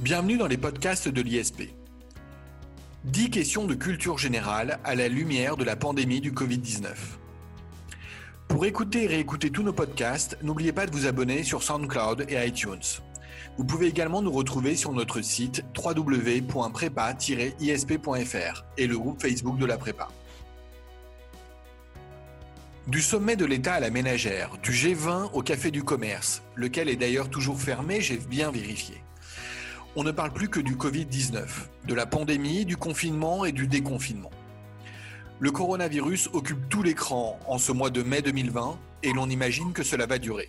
Bienvenue dans les podcasts de l'ISP. 10 questions de culture générale à la lumière de la pandémie du Covid-19. Pour écouter et réécouter tous nos podcasts, n'oubliez pas de vous abonner sur SoundCloud et iTunes. Vous pouvez également nous retrouver sur notre site www.prépa-isp.fr et le groupe Facebook de la prépa. Du sommet de l'État à la ménagère, du G20 au café du commerce, lequel est d'ailleurs toujours fermé, j'ai bien vérifié. On ne parle plus que du Covid-19, de la pandémie, du confinement et du déconfinement. Le coronavirus occupe tout l'écran en ce mois de mai 2020 et l'on imagine que cela va durer.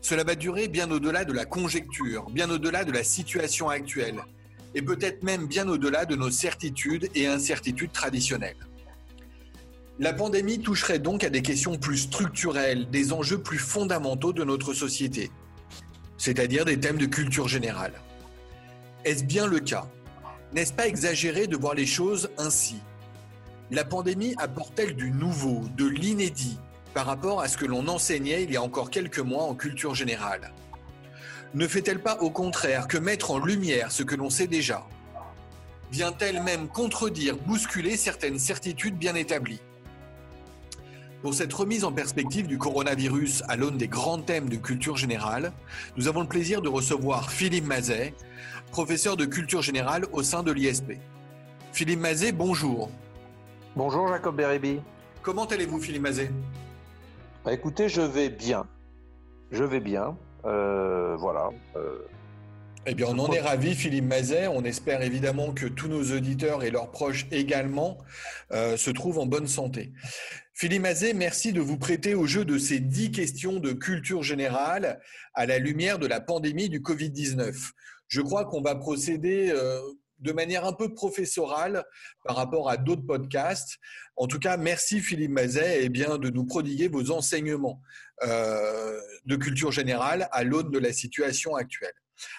Cela va durer bien au-delà de la conjecture, bien au-delà de la situation actuelle, et peut-être même bien au-delà de nos certitudes et incertitudes traditionnelles. La pandémie toucherait donc à des questions plus structurelles, des enjeux plus fondamentaux de notre société, c'est-à-dire des thèmes de culture générale. Est-ce bien le cas? N'est-ce pas exagéré de voir les choses ainsi? La pandémie apporte-t-elle du nouveau, de l'inédit par rapport à ce que l'on enseignait il y a encore quelques mois en culture générale? Ne fait-elle pas au contraire que mettre en lumière ce que l'on sait déjà? Vient-elle même contredire, bousculer certaines certitudes bien établies? Pour cette remise en perspective du coronavirus à l'aune des grands thèmes de culture générale, nous avons le plaisir de recevoir Philippe Mazet, professeur de culture générale au sein de l'ISP. Philippe Mazet, bonjour. Bonjour Jacob Beribi. Comment allez-vous Philippe Mazet? Bah, Écoutez, je vais bien. Je vais bien. Euh, voilà. Euh, eh bien, on en est ravis, Philippe Mazet. On espère évidemment que tous nos auditeurs et leurs proches également euh, se trouvent en bonne santé. Philippe Mazet, merci de vous prêter au jeu de ces dix questions de culture générale à la lumière de la pandémie du Covid-19. Je crois qu'on va procéder euh, de manière un peu professorale par rapport à d'autres podcasts. En tout cas, merci Philippe Mazet et bien, de nous prodiguer vos enseignements euh, de culture générale à l'aune de la situation actuelle.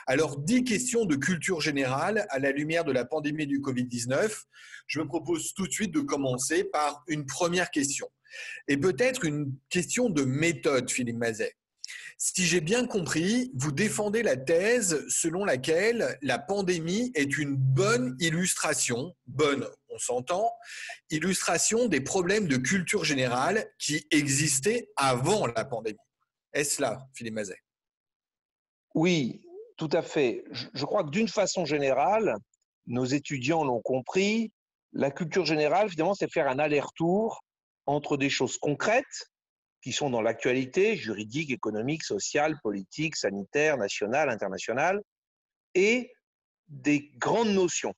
Alors, dix questions de culture générale à la lumière de la pandémie du Covid-19. Je me propose tout de suite de commencer par une première question. Et peut-être une question de méthode, Philippe Mazet. Si j'ai bien compris, vous défendez la thèse selon laquelle la pandémie est une bonne illustration, bonne, on s'entend, illustration des problèmes de culture générale qui existaient avant la pandémie. Est-ce là, Philippe Mazet? Oui, tout à fait. Je, crois que d'une façon générale, nos étudiants l'ont compris, la culture générale, finalement, c'est faire un aller-retour entre des choses concrètes qui sont dans l'actualité juridique, économique, sociale, politique, sanitaire, nationale, internationale, et des grandes notions.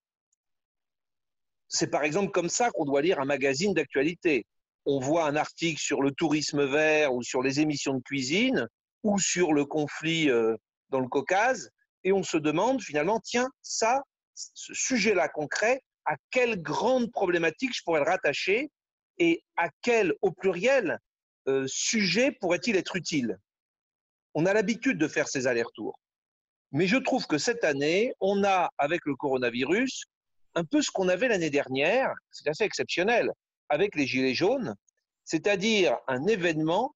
C'est par exemple comme ça qu'on doit lire un magazine d'actualité. On voit un article sur le tourisme vert ou sur les émissions de cuisine ou sur le conflit euh, dans le Caucase, et on se demande finalement, tiens, ça, ce sujet-là concret, à quelle grande problématique je pourrais le rattacher et à quel, au pluriel, euh, sujet pourrait-il être utile? On a l'habitude de faire ces allers-retours. Mais je trouve que cette année, on a, avec le coronavirus, un peu ce qu'on avait l'année dernière, c'est assez exceptionnel, avec les Gilets jaunes, c'est-à-dire un événement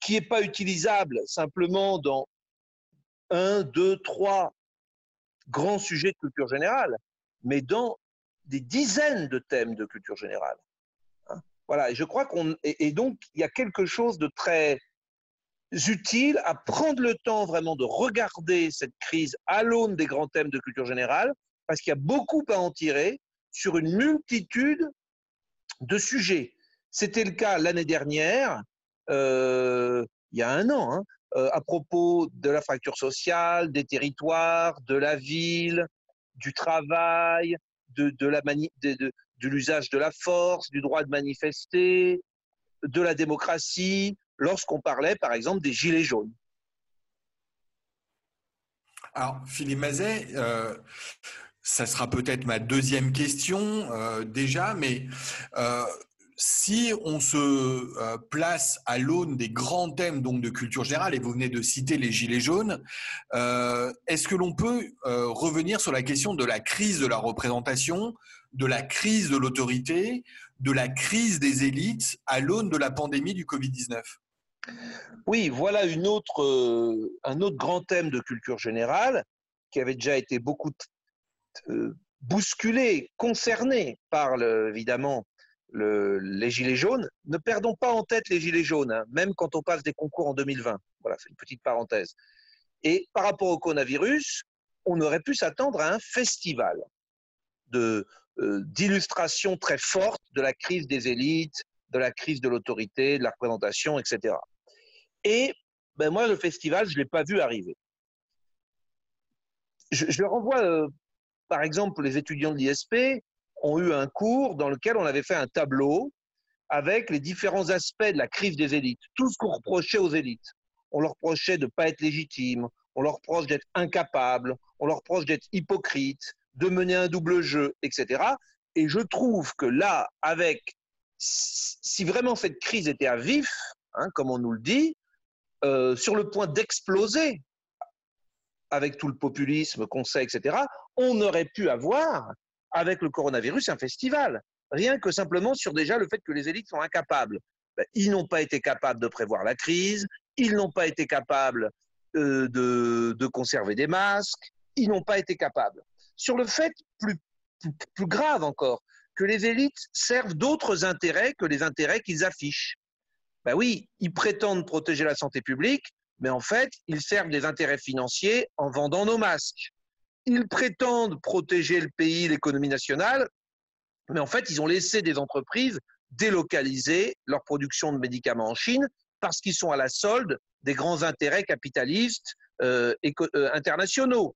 qui n'est pas utilisable simplement dans un, deux, trois grands sujets de culture générale, mais dans des dizaines de thèmes de culture générale. Voilà, et je crois qu'on. Et, donc, il y a quelque chose de très utile à prendre le temps vraiment de regarder cette crise à l'aune des grands thèmes de culture générale, parce qu'il y a beaucoup à en tirer sur une multitude de sujets. C'était le cas l'année dernière, euh, il y a un an, hein, euh, à propos de la fracture sociale, des territoires, de la ville, du travail, de, de l'usage de la force, du droit de manifester, de la démocratie, lorsqu'on parlait par exemple des gilets jaunes. Alors, Philippe Mazet, euh, ça sera peut-être ma deuxième question euh, déjà, mais si on se euh, place à l'aune des grands thèmes donc de culture générale, et vous venez de citer les gilets jaunes, euh, est-ce que l'on peut euh, revenir sur la question de la crise de la représentation, de la crise de l'autorité, de la crise des élites à l'aune de la pandémie du Covid-19 Oui, voilà une autre, un autre grand thème de culture générale qui avait déjà été beaucoup euh, bousculé, concerné par évidemment le, les gilets jaunes. Ne perdons pas en tête les gilets jaunes, hein, même quand on passe des concours en 2020. Voilà, c'est une petite parenthèse. Et par rapport au coronavirus, on aurait pu s'attendre à un festival de euh, d'illustration très forte de la crise des élites, de la crise de l'autorité, de la représentation, etc. Et ben moi, le festival, je ne l'ai pas vu arriver. Je, je renvoie, euh, par exemple, les étudiants de l'ISP ont eu un cours dans lequel on avait fait un tableau avec les différents aspects de la crise des élites, tout ce qu'on reprochait aux élites. On leur reprochait de ne pas être légitimes, on leur reproche d'être incapables, on leur reproche d'être hypocrites, de mener un double jeu, etc. Et je trouve que là, avec, si vraiment cette crise était à vif, hein, comme on nous le dit, euh, sur le point d'exploser, avec tout le populisme qu'on sait, etc., on aurait pu avoir, avec le coronavirus, un festival. Rien que simplement sur déjà le fait que les élites sont incapables. Ben, ils n'ont pas été capables de prévoir la crise, ils n'ont pas été capables euh, de, de, conserver des masques, ils n'ont pas été capables sur le fait plus, grave encore, que les élites servent d'autres intérêts que les intérêts qu'ils affichent. Ben oui, ils prétendent protéger la santé publique, mais en fait, ils servent des intérêts financiers en vendant nos masques. Ils prétendent protéger le pays, l'économie nationale, mais en fait, ils ont laissé des entreprises délocaliser leur production de médicaments en Chine parce qu'ils sont à la solde des grands intérêts capitalistes euh, euh, internationaux.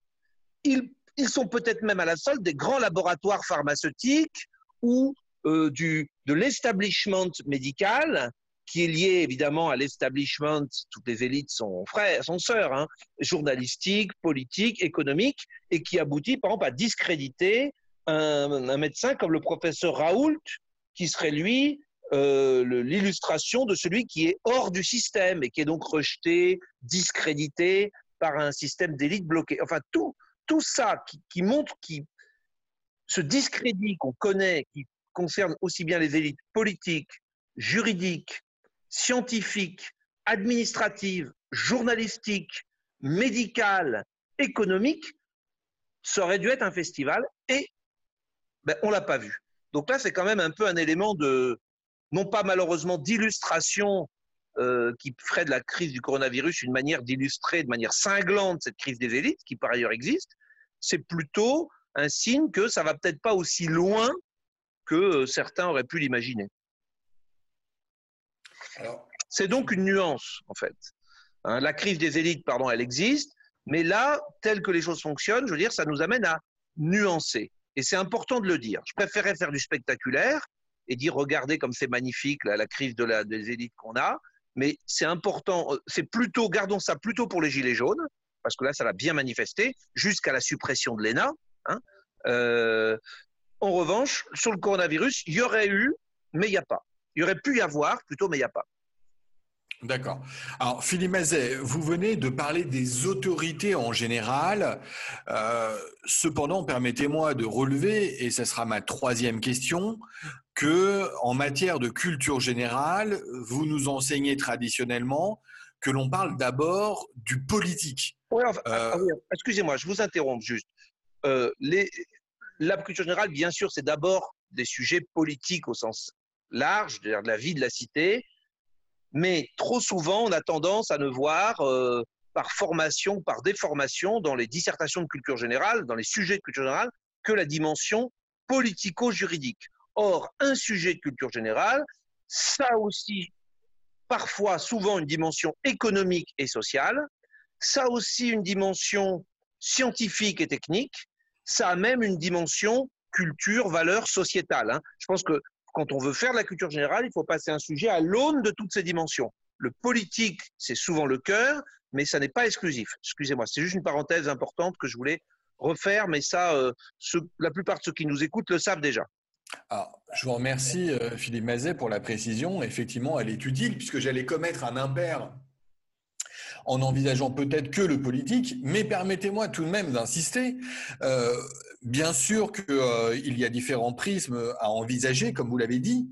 Ils ils sont peut-être même à la solde des grands laboratoires pharmaceutiques ou euh, de l'establishment médical, qui est lié évidemment à l'establishment, toutes les élites sont frères, sont sœurs, hein, journalistique, politique, économique, et qui aboutit par exemple à discréditer un, un médecin comme le professeur Raoult, qui serait lui euh, l'illustration de celui qui est hors du système et qui est donc rejeté, discrédité par un système d'élite bloqué. Enfin, tout, tout ça qui, montre qui, ce discrédit qu'on connaît, qui concerne aussi bien les élites politiques, juridiques, scientifiques, administratives, journalistiques, médicales, économiques, ça aurait dû être un festival et ben, on l'a pas vu. Donc là, c'est quand même un peu un élément de, non pas malheureusement d'illustration euh, qui ferait de la crise du coronavirus une manière d'illustrer de manière cinglante cette crise des élites, qui par ailleurs existe, c'est plutôt un signe que ça va peut-être pas aussi loin que euh, certains auraient pu l'imaginer. C'est donc une nuance, en fait. Hein, la crise des élites, pardon, elle existe, mais là, tel que les choses fonctionnent, je veux dire, ça nous amène à nuancer. Et c'est important de le dire. Je préférais faire du spectaculaire et dire, regardez comme c'est magnifique la, crise de la, des élites qu'on a, mais c'est important, euh, c'est plutôt, gardons ça plutôt pour les Gilets jaunes, parce que là, ça l'a bien manifesté, jusqu'à la suppression de l'ENA. Hein. Euh, en revanche, sur le coronavirus, il y aurait eu, mais il n'y a pas. Il y aurait pu y avoir, plutôt, mais il n'y a pas. D'accord. Alors, Philippe Mazet, vous venez de parler des autorités en général. Euh, cependant, permettez-moi de relever, et ce sera ma troisième question, que en matière de culture générale, vous nous enseignez traditionnellement que l'on parle d'abord du politique. Euh, ah excusez-moi, je vous interromps juste. Euh, les, la culture générale, bien sûr, c'est d'abord des sujets politiques au sens large, de la vie de la cité, mais trop souvent, on a tendance à ne voir euh, par formation, par déformation, dans les dissertations de culture générale, dans les sujets de culture générale, que la dimension politico-juridique. Or, un sujet de culture générale, ça aussi parfois, souvent, une dimension économique et sociale, ça aussi une dimension scientifique et technique, ça a même une dimension culture, valeur sociétale. Hein. Je pense que quand on veut faire de la culture générale, il faut passer un sujet à l'aune de toutes ces dimensions. Le politique, c'est souvent le cœur, mais ça n'est pas exclusif. Excusez-moi, c'est juste une parenthèse importante que je voulais refaire, mais ça, euh, la plupart de ceux qui nous écoutent le savent déjà. Alors, je vous remercie, euh, Philippe Mazet, pour la précision. Effectivement, elle est utile puisque j'allais commettre un impair en envisageant peut-être que le politique, mais permettez-moi tout de même d'insister. Euh, bien sûr qu'il euh, y a différents prismes à envisager, comme vous l'avez dit.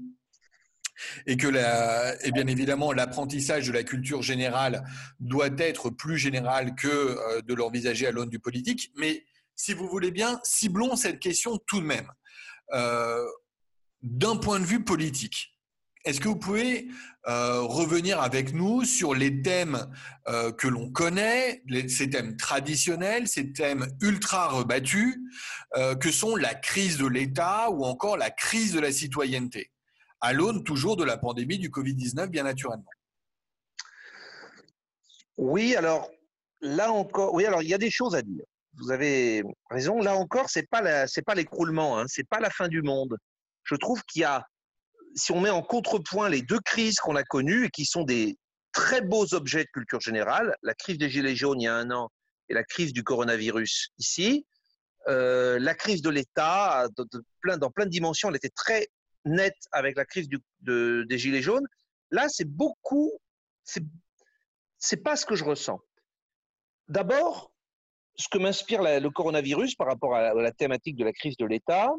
et que la, bien évidemment l'apprentissage de la culture générale doit être plus général que euh, de l'envisager à l'aune du politique. Mais si vous voulez bien, ciblons cette question tout de même. D'un point de vue politique, est-ce que vous pouvez euh, revenir avec nous sur les thèmes que l'on connaît, ces thèmes traditionnels, ces thèmes ultra rebattus, que sont la crise de l'État ou encore la crise de la citoyenneté à l'aune toujours de la pandémie du Covid-19, bien naturellement? Oui, alors là encore, oui, alors il y a des choses à dire. Vous avez raison. Là encore, c'est pas pas l'écroulement, hein, c'est pas la fin du monde. Je trouve qu'il y a, si on met en contrepoint les deux crises qu'on a connues et qui sont des très beaux objets de culture générale, la crise des gilets jaunes il y a un an et la crise du coronavirus ici, euh, la crise de l'État, dans plein de dimensions, elle était très net avec la crise des Gilets jaunes. Là, c'est beaucoup, c'est pas ce que je ressens. D'abord, ce que m'inspire le coronavirus par rapport à la, thématique de la crise de l'État,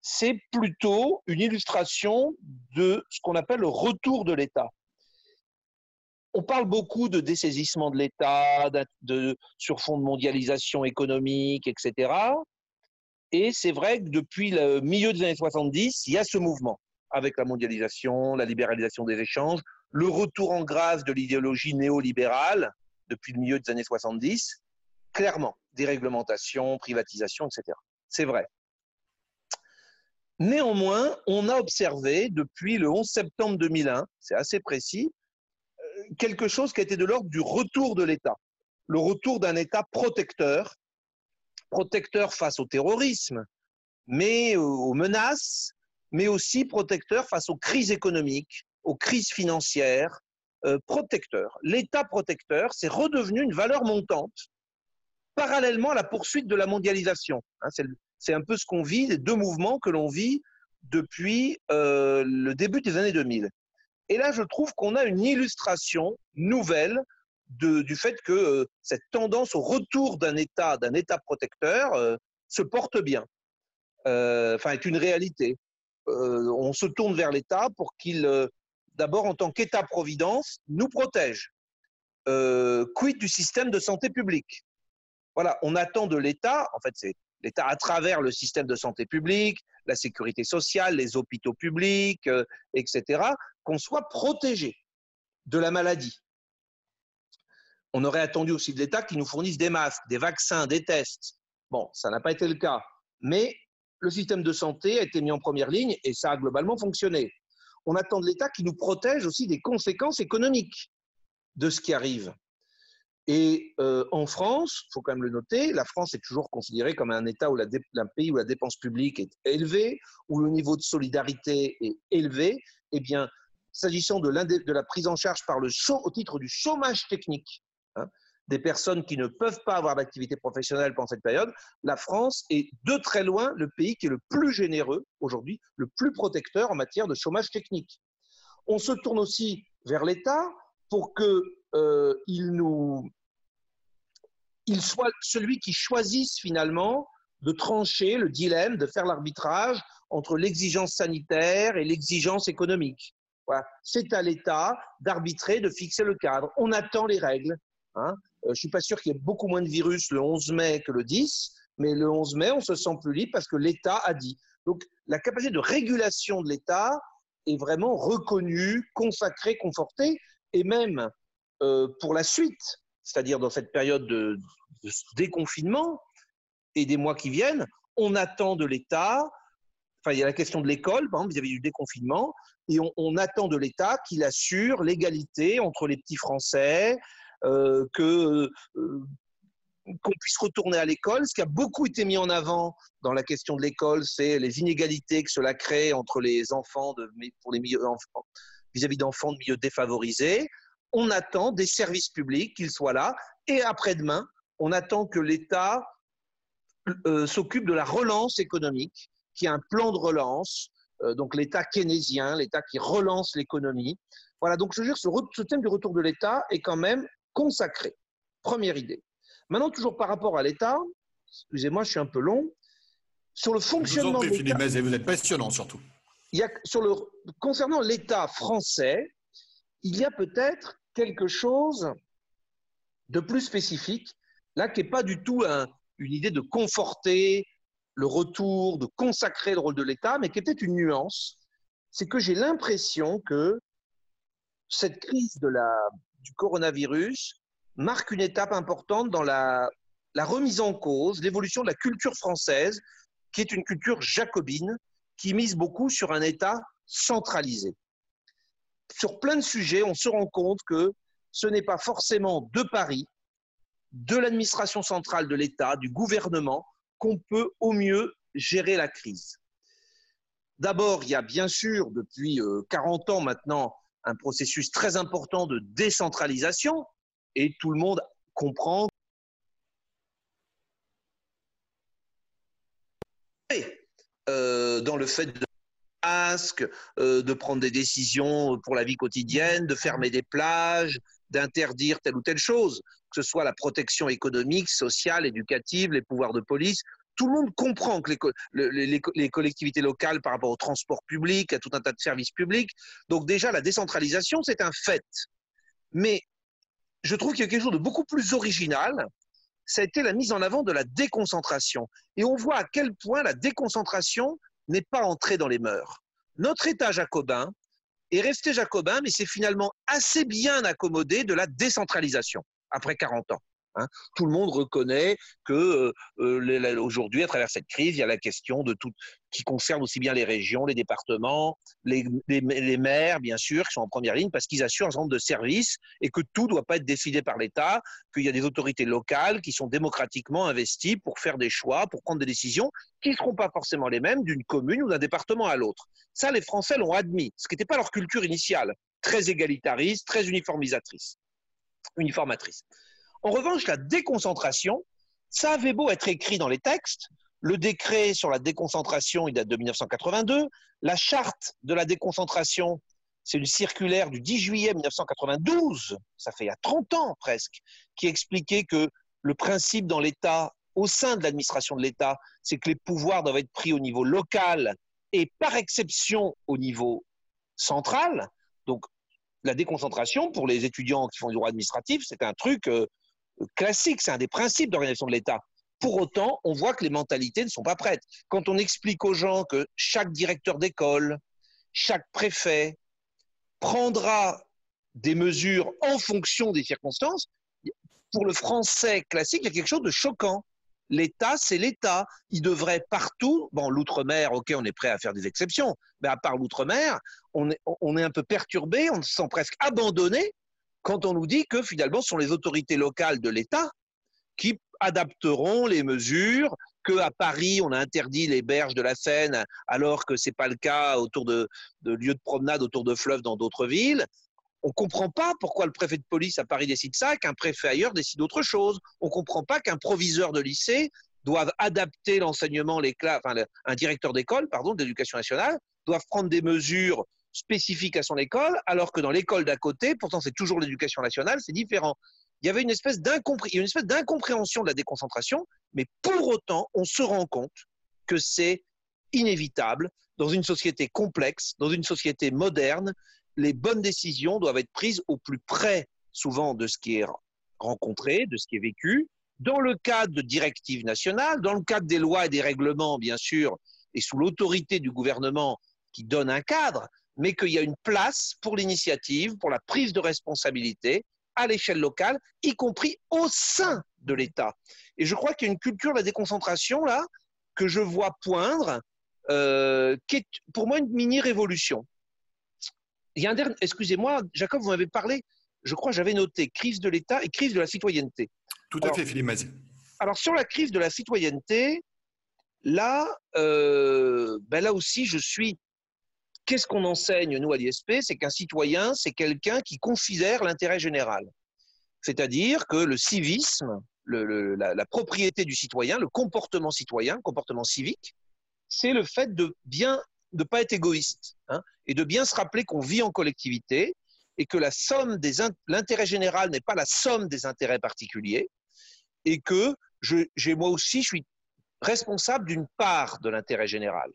c'est plutôt une illustration de ce qu'on appelle le retour de l'État. On parle beaucoup de dessaisissement de l'État, de, sur fond de mondialisation économique, etc. Et c'est vrai que depuis le milieu des années 70, il y a ce mouvement avec la mondialisation, la libéralisation des échanges, le retour en grâce de l'idéologie néolibérale depuis le milieu des années 70, clairement, déréglementation, privatisation, etc. C'est vrai. Néanmoins, on a observé depuis le 11 septembre 2001, c'est assez précis, euh, quelque chose qui a été de l'ordre du retour de l'État, le retour d'un État protecteur protecteur face au terrorisme, mais aux menaces, mais aussi protecteur face aux crises économiques, aux crises financières, euh, protecteur. L'État protecteur, c'est redevenu une valeur montante parallèlement à la poursuite de la mondialisation. Hein, c'est un peu ce qu'on vit, les deux mouvements que l'on vit depuis euh, le début des années 2000. Et là, je trouve qu'on a une illustration nouvelle du fait que euh, cette tendance au retour d'un État, d'un État protecteur, euh, se porte bien. Enfin, est une réalité. on se tourne vers l'État pour qu'il, d'abord en tant qu'État-providence, nous protège. quid du système de santé publique? Voilà, on attend de l'État, en fait, c'est l'État à travers le système de santé publique, la sécurité sociale, les hôpitaux publics, etc., qu'on soit protégé de la maladie on aurait attendu aussi de l'État qu'il nous fournisse des masques, des vaccins, des tests. Bon, ça n'a pas été le cas. Mais le système de santé a été mis en première ligne et ça a globalement fonctionné. On attend de l'État qu'il nous protège aussi des conséquences économiques de ce qui arrive. Et euh, en France, il faut quand même le noter, la France est toujours considérée comme un État un pays où la dépense publique est élevée, où le niveau de solidarité est élevé. Eh bien, s'agissant de, de, la prise en charge par le au titre du chômage technique, Hein, des personnes qui ne peuvent pas avoir d'activité professionnelle pendant cette période, la France est de très loin le pays qui est le plus généreux aujourd'hui, le plus protecteur en matière de chômage technique. On se tourne aussi vers l'État pour qu'il euh, nous, il soit celui qui choisisse finalement de trancher le dilemme, de faire l'arbitrage entre l'exigence sanitaire et l'exigence économique. Voilà. C'est à l'État d'arbitrer, de fixer le cadre. On attend les règles. Hein. Euh, je ne suis pas sûr qu'il y ait beaucoup moins de virus le 11 mai que le 10, mais le 11 mai, on se sent plus libre parce que l'État a dit. Donc la capacité de régulation de l'État est vraiment reconnue, consacrée, confortée, et même euh, pour la suite, c'est-à-dire dans cette période de, déconfinement et des mois qui viennent, on attend de l'État, enfin il y a la question de l'école, vis-à-vis du déconfinement, et on, attend de l'État qu'il assure l'égalité entre les petits Français, euh, que euh, qu'on puisse retourner à l'école. Ce qui a beaucoup été mis en avant dans la question de l'école, c'est les inégalités que cela crée entre les enfants de, pour les milieux vis-à-vis d'enfants de milieux défavorisés. On attend des services publics qu'ils soient là. Et après-demain, on attend que l'État euh, s'occupe de la relance économique, qui a un plan de relance, donc l'État keynésien, l'État qui relance l'économie. Voilà, donc je veux dire, ce, ce thème du retour de l'État est quand même consacré. Première idée. Maintenant, toujours par rapport à l'État, excusez-moi, je suis un peu long. Sur le fonctionnement. Je vous en prie, Philippe vous êtes passionnant surtout. il y a, sur le, concernant l'État français, il y a peut-être quelque chose de plus spécifique, là, qui n'est pas du tout une idée de conforter le retour, de consacrer le rôle de l'État, mais qui est peut-être une nuance. C'est que j'ai l'impression que cette crise du coronavirus marque une étape importante dans la, la remise en cause, l'évolution de la culture française, qui est une culture jacobine, qui mise beaucoup sur un État centralisé. Sur plein de sujets, on se rend compte que ce n'est pas forcément de Paris, de l'administration centrale de l'État, du gouvernement, qu'on peut au mieux gérer la crise. D'abord, il y a bien sûr, depuis 40 euh, ans maintenant, un processus très important de décentralisation, et tout le monde comprend euh, dans le fait de euh, de prendre des décisions pour la vie quotidienne, de fermer des plages, d'interdire telle ou telle chose, que ce soit la protection économique, sociale, éducative, les pouvoirs de police. Tout le monde comprend que les, collectivités locales par rapport au transport public, à tout un tas de services publics. Donc déjà, la décentralisation, c'est un fait. Mais je trouve qu'il y a quelque chose de beaucoup plus original, ça a été la mise en avant de la déconcentration. Et on voit à quel point la déconcentration n'est pas entrée dans les mœurs. Notre État jacobin est resté jacobin, mais c'est finalement assez bien accommodé de la décentralisation après 40 ans. Hein. Tout le monde reconnaît que euh, euh, aujourd'hui, à travers cette crise, il y a la question de tout qui concerne aussi bien les régions, les départements, les, maires, bien sûr, qui sont en première ligne parce qu'ils assurent un certain nombre de services et que tout ne doit pas être décidé par l'État, qu'il y a des autorités locales qui sont démocratiquement investies pour faire des choix, pour prendre des décisions qui ne seront pas forcément les mêmes d'une commune ou d'un département à l'autre. Ça, les Français l'ont admis, ce qui n'était pas leur culture initiale, très égalitariste, très uniformisatrice, uniformatrice. En revanche, la déconcentration, ça avait beau être écrit dans les textes, le décret sur la déconcentration, il date de 1982. La charte de la déconcentration, c'est une circulaire du 10 juillet 1992, ça fait il y a 30 ans presque, qui expliquait que le principe dans l'État, au sein de l'administration de l'État, c'est que les pouvoirs doivent être pris au niveau local et par exception au niveau central. Donc, la déconcentration, pour les étudiants qui font du droit administratif, c'est un truc euh, classique, c'est un des principes d'organisation de l'État. Pour autant, on voit que les mentalités ne sont pas prêtes. Quand on explique aux gens que chaque directeur d'école, chaque préfet prendra des mesures en fonction des circonstances, pour le français classique, il y a quelque chose de choquant. L'État, c'est l'État. Il devrait partout, bon, l'outre-mer, ok, on est prêt à faire des exceptions, mais à part l'outre-mer, on est, on est un peu perturbé, on se sent presque abandonné quand on nous dit que finalement, ce sont les autorités locales de l'État qui adapteront les mesures, qu'à Paris, on a interdit les berges de la Seine, alors que ce n'est pas le cas autour de, lieux de promenade autour de fleuves dans d'autres villes. On ne comprend pas pourquoi le préfet de police à Paris décide ça, qu'un préfet ailleurs décide autre chose. On ne comprend pas qu'un proviseur de lycée doive adapter l'enseignement, un directeur d'école, pardon, d'éducation nationale, doivent prendre des mesures spécifiques à son école, alors que dans l'école d'à côté, pourtant c'est toujours l'éducation nationale, c'est différent il y avait une espèce d'incompréhension de la déconcentration, mais pour autant, on se rend compte que c'est inévitable dans une société complexe, dans une société moderne. Les bonnes décisions doivent être prises au plus près, souvent, de ce qui est rencontré, de ce qui est vécu, dans le cadre de directives nationales, dans le cadre des lois et des règlements, bien sûr, et sous l'autorité du gouvernement qui donne un cadre, mais qu'il y a une place pour l'initiative, pour la prise de responsabilité, à l'échelle locale, y compris au sein de l'État. Et je crois qu'il y a une culture de la déconcentration là que je vois poindre, euh, qui est pour moi une mini-révolution. Il y a un dernier, excusez-moi, Jacob, vous m'avez parlé, je crois j'avais noté crise de l'État et crise de la citoyenneté. Tout à fait, Philippe Mazie. Alors sur la crise de la citoyenneté, là, euh, ben là aussi, je suis Qu'est-ce qu'on enseigne, nous, à l'ISP? C'est qu'un citoyen, c'est quelqu'un qui considère l'intérêt général. C'est-à-dire que le civisme, la, propriété du citoyen, le comportement citoyen, le comportement civique, c'est le fait de bien de pas être égoïste hein, et de bien se rappeler qu'on vit en collectivité et que la somme des l'intérêt général n'est pas la somme des intérêts particuliers et que je, moi aussi je suis responsable d'une part de l'intérêt général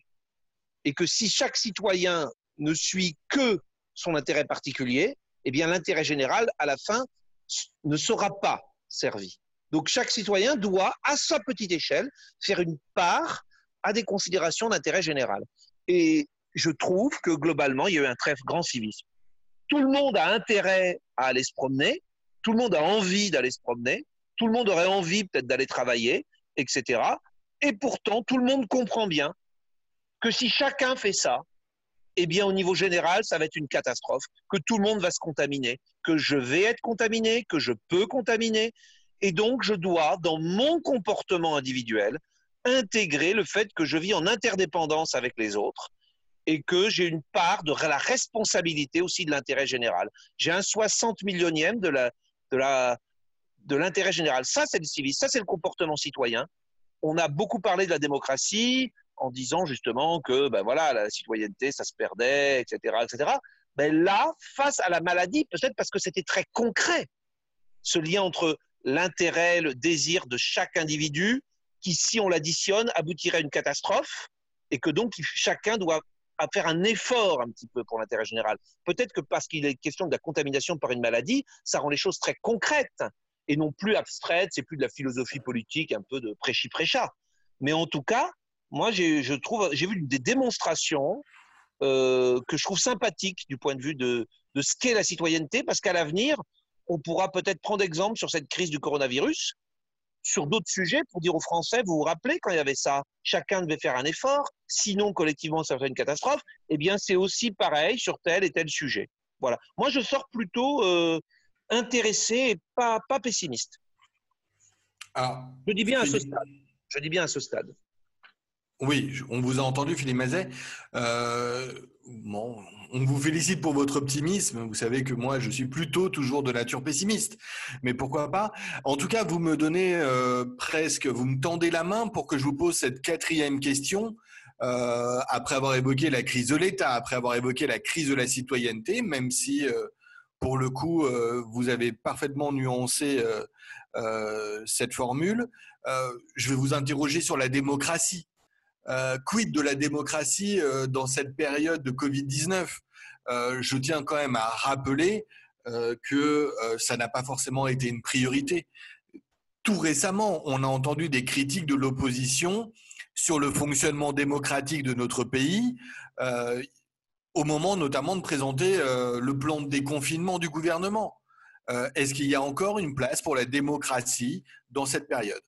et que si chaque citoyen ne suit que son intérêt particulier, eh bien l'intérêt général, à la fin, ne sera pas servi. Donc chaque citoyen doit, à sa petite échelle, faire une part à des considérations d'intérêt général. Et je trouve que globalement, il y a eu un très grand civisme. Tout le monde a intérêt à aller se promener, tout le monde a envie d'aller se promener, tout le monde aurait envie peut-être d'aller travailler, etc. Et pourtant, tout le monde comprend bien que si chacun fait ça, eh bien, au niveau général, ça va être une catastrophe, que tout le monde va se contaminer, que je vais être contaminé, que je peux contaminer. Et donc, je dois, dans mon comportement individuel, intégrer le fait que je vis en interdépendance avec les autres et que j'ai une part de la responsabilité aussi de l'intérêt général. J'ai un 60 millionième de de l'intérêt général. Ça, c'est le civisme, ça, c'est le comportement citoyen. On a beaucoup parlé de la démocratie en disant justement que ben voilà, la citoyenneté, ça se perdait, etc. etc. Ben là, face à la maladie, peut-être parce que c'était très concret, ce lien entre l'intérêt, le désir de chaque individu, qui, si on l'additionne, aboutirait à une catastrophe, et que donc chacun doit faire un effort un petit peu pour l'intérêt général. Peut-être que parce qu'il est question de la contamination par une maladie, ça rend les choses très concrètes et non plus abstraite, c'est plus de la philosophie politique, un peu de prêchi-prêcha. Mais en tout cas, moi, je trouve, j'ai vu des démonstrations euh, que je trouve sympathiques du point de vue de, de ce qu'est la citoyenneté, parce qu'à l'avenir, on pourra peut-être prendre exemple sur cette crise du coronavirus, sur d'autres sujets, pour dire aux Français, vous vous rappelez quand il y avait ça, chacun devait faire un effort, sinon collectivement ça serait une catastrophe, eh bien c'est aussi pareil sur tel et tel sujet. Voilà. Moi, je sors plutôt euh, intéressé et pas, pas pessimiste. Ah, je dis bien à ce stade. Je dis bien à ce stade. Oui, on vous a entendu, Philippe Mazet. Euh, on vous félicite pour votre optimisme. Vous savez que moi, je suis plutôt toujours de nature pessimiste. Mais pourquoi pas? En tout cas, vous me donnez euh, presque, vous me tendez la main pour que je vous pose cette quatrième question. Euh, après avoir évoqué la crise de l'État, après avoir évoqué la crise de la citoyenneté, même si pour le coup, vous avez parfaitement nuancé cette formule. je vais vous interroger sur la démocratie. Quid de la démocratie dans cette période de Covid-19 Je tiens quand même à rappeler que ça n'a pas forcément été une priorité. Tout récemment, on a entendu des critiques de l'opposition sur le fonctionnement démocratique de notre pays au moment notamment de présenter euh, le plan de déconfinement du gouvernement. Euh, est-ce qu'il y a encore une place pour la démocratie dans cette période?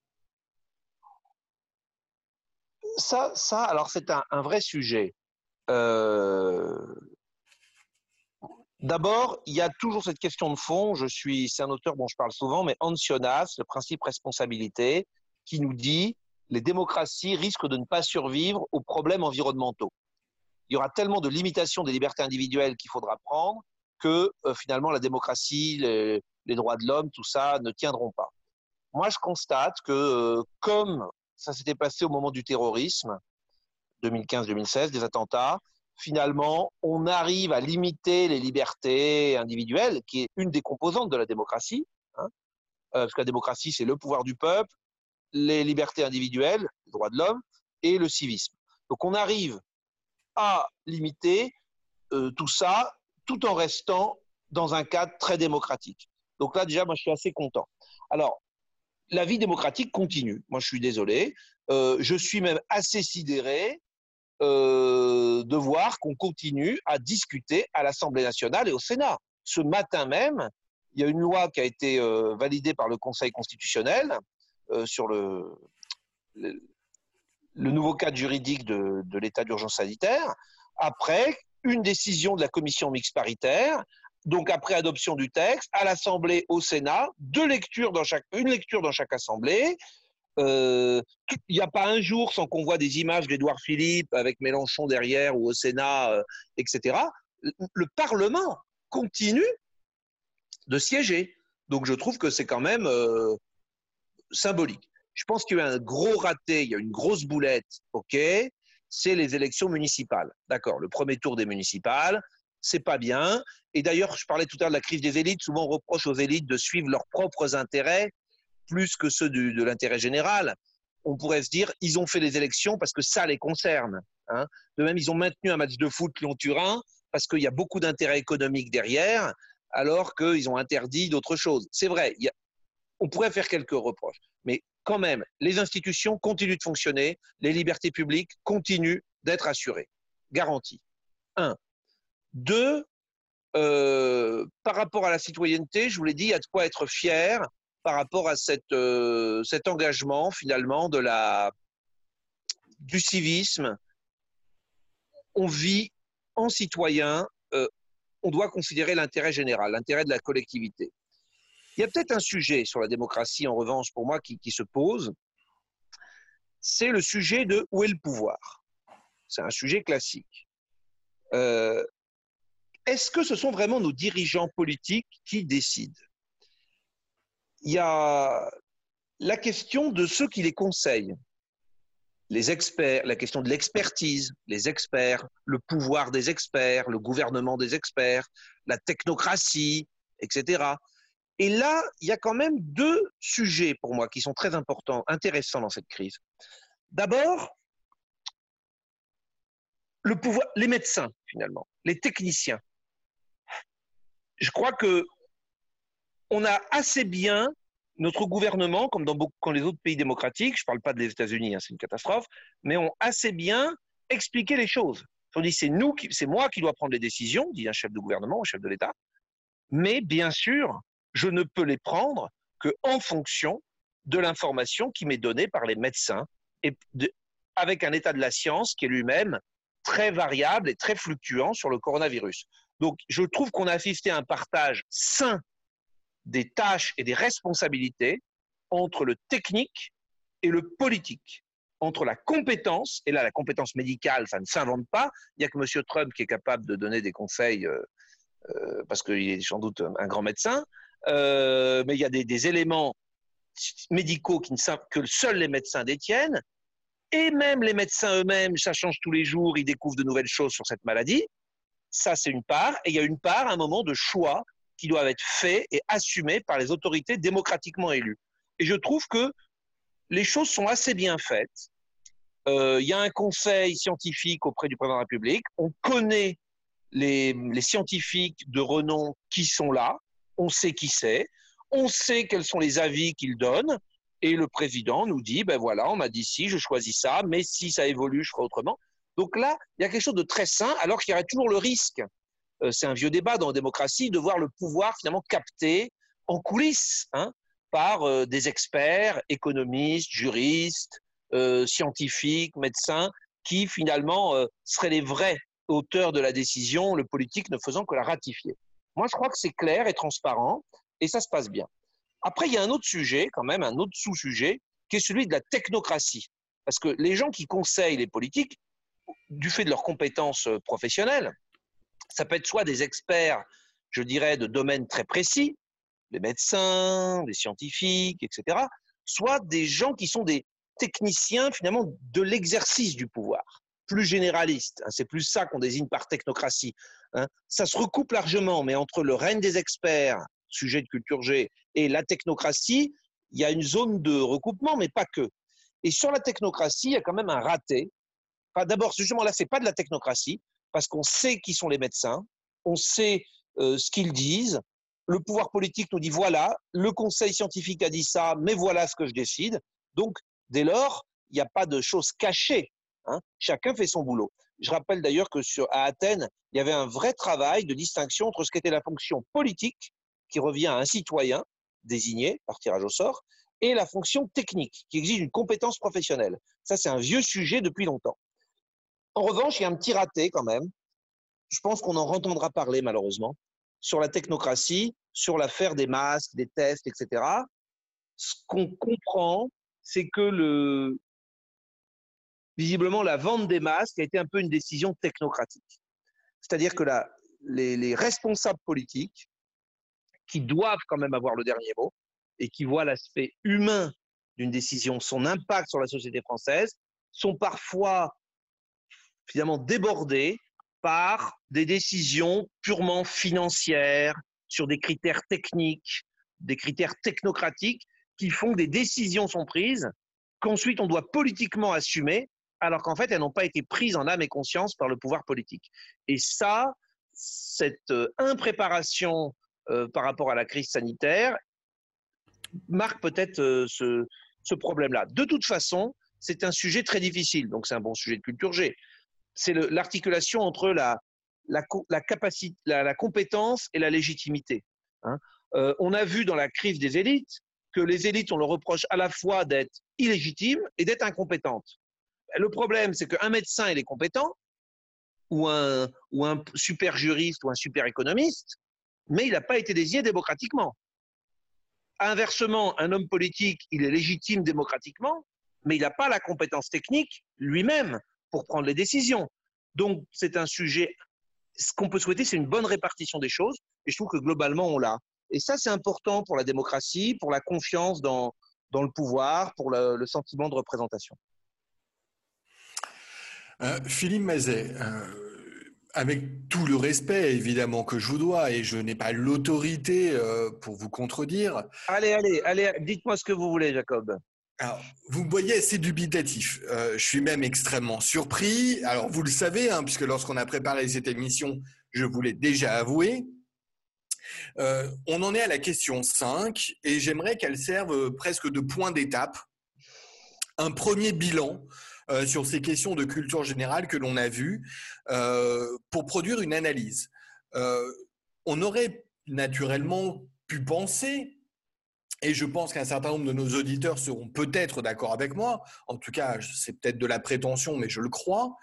Ça, ça, alors c'est un, vrai sujet. Euh, d'abord, il y a toujours cette question de fond. Je suis, c'est un auteur dont je parle souvent, mais Ancionas, le principe responsabilité, qui nous dit les démocraties risquent de ne pas survivre aux problèmes environnementaux il y aura tellement de limitations des libertés individuelles qu'il faudra prendre que euh, finalement la démocratie, les, droits de l'homme, tout ça ne tiendront pas. Moi, je constate que euh, comme ça s'était passé au moment du terrorisme, 2015-2016, des attentats, finalement, on arrive à limiter les libertés individuelles, qui est une des composantes de la démocratie, hein, euh, parce que la démocratie, c'est le pouvoir du peuple, les libertés individuelles, les droits de l'homme, et le civisme. Donc on arrive à limiter euh, tout ça tout en restant dans un cadre très démocratique. Donc là, déjà, moi, je suis assez content. Alors, la vie démocratique continue. Moi, je suis désolé. Euh, je suis même assez sidéré euh, de voir qu'on continue à discuter à l'Assemblée nationale et au Sénat. Ce matin même, il y a une loi qui a été validée par le Conseil constitutionnel sur le nouveau cadre juridique de, l'état d'urgence sanitaire, après une décision de la commission mixte paritaire, donc après adoption du texte, à l'Assemblée, au Sénat, deux lectures dans chaque, une lecture dans chaque Assemblée. Euh, il n'y a pas un jour sans qu'on voit des images d'Édouard Philippe avec Mélenchon derrière ou au Sénat, euh, etc. Le Parlement continue de siéger. Donc je trouve que c'est quand même euh, symbolique. Je pense qu'il y a un gros raté, il y a une grosse boulette, ok C'est les élections municipales. D'accord, le premier tour des municipales, c'est pas bien. Et d'ailleurs, je parlais tout à l'heure de la crise des élites. Souvent, on reproche aux élites de suivre leurs propres intérêts plus que ceux de l'intérêt général. On pourrait se dire, ils ont fait les élections parce que ça les concerne. Hein. De même, ils ont maintenu un match de foot Lyon-Turin parce qu'il y a beaucoup d'intérêts économiques derrière, alors qu'ils ont interdit d'autres choses. C'est vrai, on pourrait faire quelques reproches, mais quand même, les institutions continuent de fonctionner, les libertés publiques continuent d'être assurées, garanties. Un. Deux, euh, par rapport à la citoyenneté, je vous l'ai dit, il y a de quoi être fier par rapport à euh, cet engagement finalement de la, du civisme. On vit en citoyen, euh, on doit considérer l'intérêt général, l'intérêt de la collectivité. Il y a peut-être un sujet sur la démocratie, en revanche, pour moi, qui, se pose. C'est le sujet de où est le pouvoir. C'est un sujet classique. Est-ce que ce sont vraiment nos dirigeants politiques qui décident? Il y a la question de ceux qui les conseillent, les experts, la question de l'expertise, les experts, le pouvoir des experts, le gouvernement des experts, la technocratie, etc. Et là, il y a quand même deux sujets pour moi qui sont très importants, intéressants dans cette crise. D'abord, les médecins finalement, les techniciens je crois que on a assez bien notre gouvernement, comme dans, beaucoup, les autres pays démocratiques, je ne parle pas des États-Unis, hein, c'est une catastrophe, mais ont assez bien expliqué les choses. On dit c'est nous, c'est moi qui dois prendre les décisions, dit un chef de gouvernement, un chef de l'État, mais bien sûr, je ne peux les prendre que en fonction de l'information qui m'est donnée par les médecins et avec un état de la science qui est lui-même très variable et très fluctuant sur le coronavirus. Donc, je trouve qu'on a assisté un partage sain des tâches et des responsabilités entre le technique et le politique, entre la compétence, et là la compétence médicale, ça ne s'invente pas, il n'y a que M. Trump qui est capable de donner des conseils, euh, euh, parce qu'il est sans doute un grand médecin, euh, mais il y a des, éléments médicaux qui ne que seuls les médecins détiennent, et même les médecins eux-mêmes, ça change tous les jours, ils découvrent de nouvelles choses sur cette maladie. Ça, c'est une part. Et il y a une part, un moment de choix qui doivent être faits et assumés par les autorités démocratiquement élues. Et je trouve que les choses sont assez bien faites. Euh, il y a un conseil scientifique auprès du président de la République. On connaît les, les scientifiques de renom qui sont là. On sait qui c'est. On sait quels sont les avis qu'ils donnent. Et le président nous dit, ben voilà, on m'a dit si, je choisis ça, mais si ça évolue, je ferai autrement. Donc là, il y a quelque chose de très sain, alors qu'il y aurait toujours le risque, euh, c'est un vieux débat dans la démocratie, de voir le pouvoir finalement capté en coulisses hein, par euh, des experts, économistes, juristes, euh, scientifiques, médecins, qui finalement seraient les vrais auteurs de la décision, le politique ne faisant que la ratifier. Moi, je crois que c'est clair et transparent, et ça se passe bien. Après, il y a un autre sujet, quand même, un autre sous-sujet, qui est celui de la technocratie. Parce que les gens qui conseillent les politiques, du fait de leurs compétences euh, professionnelles. Ça peut être soit des experts, je dirais, de domaines très précis, des médecins, des scientifiques, etc., soit des gens qui sont des techniciens finalement de l'exercice du pouvoir, plus généralistes. Hein. C'est plus ça qu'on désigne par technocratie. Hein. Ça se recoupe largement, mais entre le règne des experts, sujet de culture G, et la technocratie, il y a une zone de recoupement, mais pas que. Et sur la technocratie, il y a quand même un raté D'abord, justement, là, c'est pas de la technocratie, parce qu'on sait qui sont les médecins, on sait euh, ce qu'ils disent. Le pouvoir politique nous dit voilà, le conseil scientifique a dit ça, mais voilà ce que je décide. Donc, dès lors, il n'y a pas de choses cachées. Hein. Chacun fait son boulot. Je rappelle d'ailleurs que sur, à Athènes, il y avait un vrai travail de distinction entre ce qu'était la fonction politique, qui revient à un citoyen désigné par tirage au sort, et la fonction technique, qui exige une compétence professionnelle. Ça, c'est un vieux sujet depuis longtemps. En revanche, il y a un petit raté quand même. Je pense qu'on en entendra parler malheureusement sur la technocratie, sur l'affaire des masques, des tests, etc. Ce qu'on comprend, c'est que le, visiblement la vente des masques a été un peu une décision technocratique. C'est-à-dire que les, responsables politiques, qui doivent quand même avoir le dernier mot et qui voient l'aspect humain d'une décision, son impact sur la société française, sont parfois finalement débordé par des décisions purement financières, sur des critères techniques, des critères technocratiques, qui font que des décisions sont prises, qu'ensuite on doit politiquement assumer, alors qu'en fait, elles n'ont pas été prises en âme et conscience par le pouvoir politique. Et ça, cette euh, impréparation euh, par rapport à la crise sanitaire marque peut-être euh, ce, ce problème-là. De toute façon, c'est un sujet très difficile, donc c'est un bon sujet de culture G. C'est l'articulation entre la, capacité, la, compétence et la légitimité. Hein. Euh, on a vu dans la crise des élites que les élites, on leur reproche à la fois d'être illégitimes et d'être incompétentes. Le problème, c'est qu'un médecin, il est compétent, ou un super juriste ou un super économiste, mais il n'a pas été désigné démocratiquement. Inversement, un homme politique, il est légitime démocratiquement, mais il n'a pas la compétence technique lui-même pour prendre les décisions. Donc, c'est un sujet. Ce qu'on peut souhaiter, c'est une bonne répartition des choses, et je trouve que globalement, on l'a. Et ça, c'est important pour la démocratie, pour la confiance dans, dans le pouvoir, pour le, le sentiment de représentation. Euh, Philippe Mazet, euh, avec tout le respect évidemment que je vous dois, et je n'ai pas l'autorité euh, pour vous contredire. Allez, allez, allez, dites-moi ce que vous voulez, Jacob. Alors, vous voyez assez dubitatif. Euh, je suis même extrêmement surpris. Alors, vous le savez, hein, puisque lorsqu'on a préparé cette émission, je vous l'ai déjà avoué. Euh, on en est à la question 5 et j'aimerais qu'elle serve presque de point d'étape. Un premier bilan euh, sur ces questions de culture générale que l'on a vues euh, pour produire une analyse. Euh, on aurait naturellement pu penser et je pense qu'un certain nombre de nos auditeurs seront peut-être d'accord avec moi, en tout cas c'est peut-être de la prétention, mais je le crois,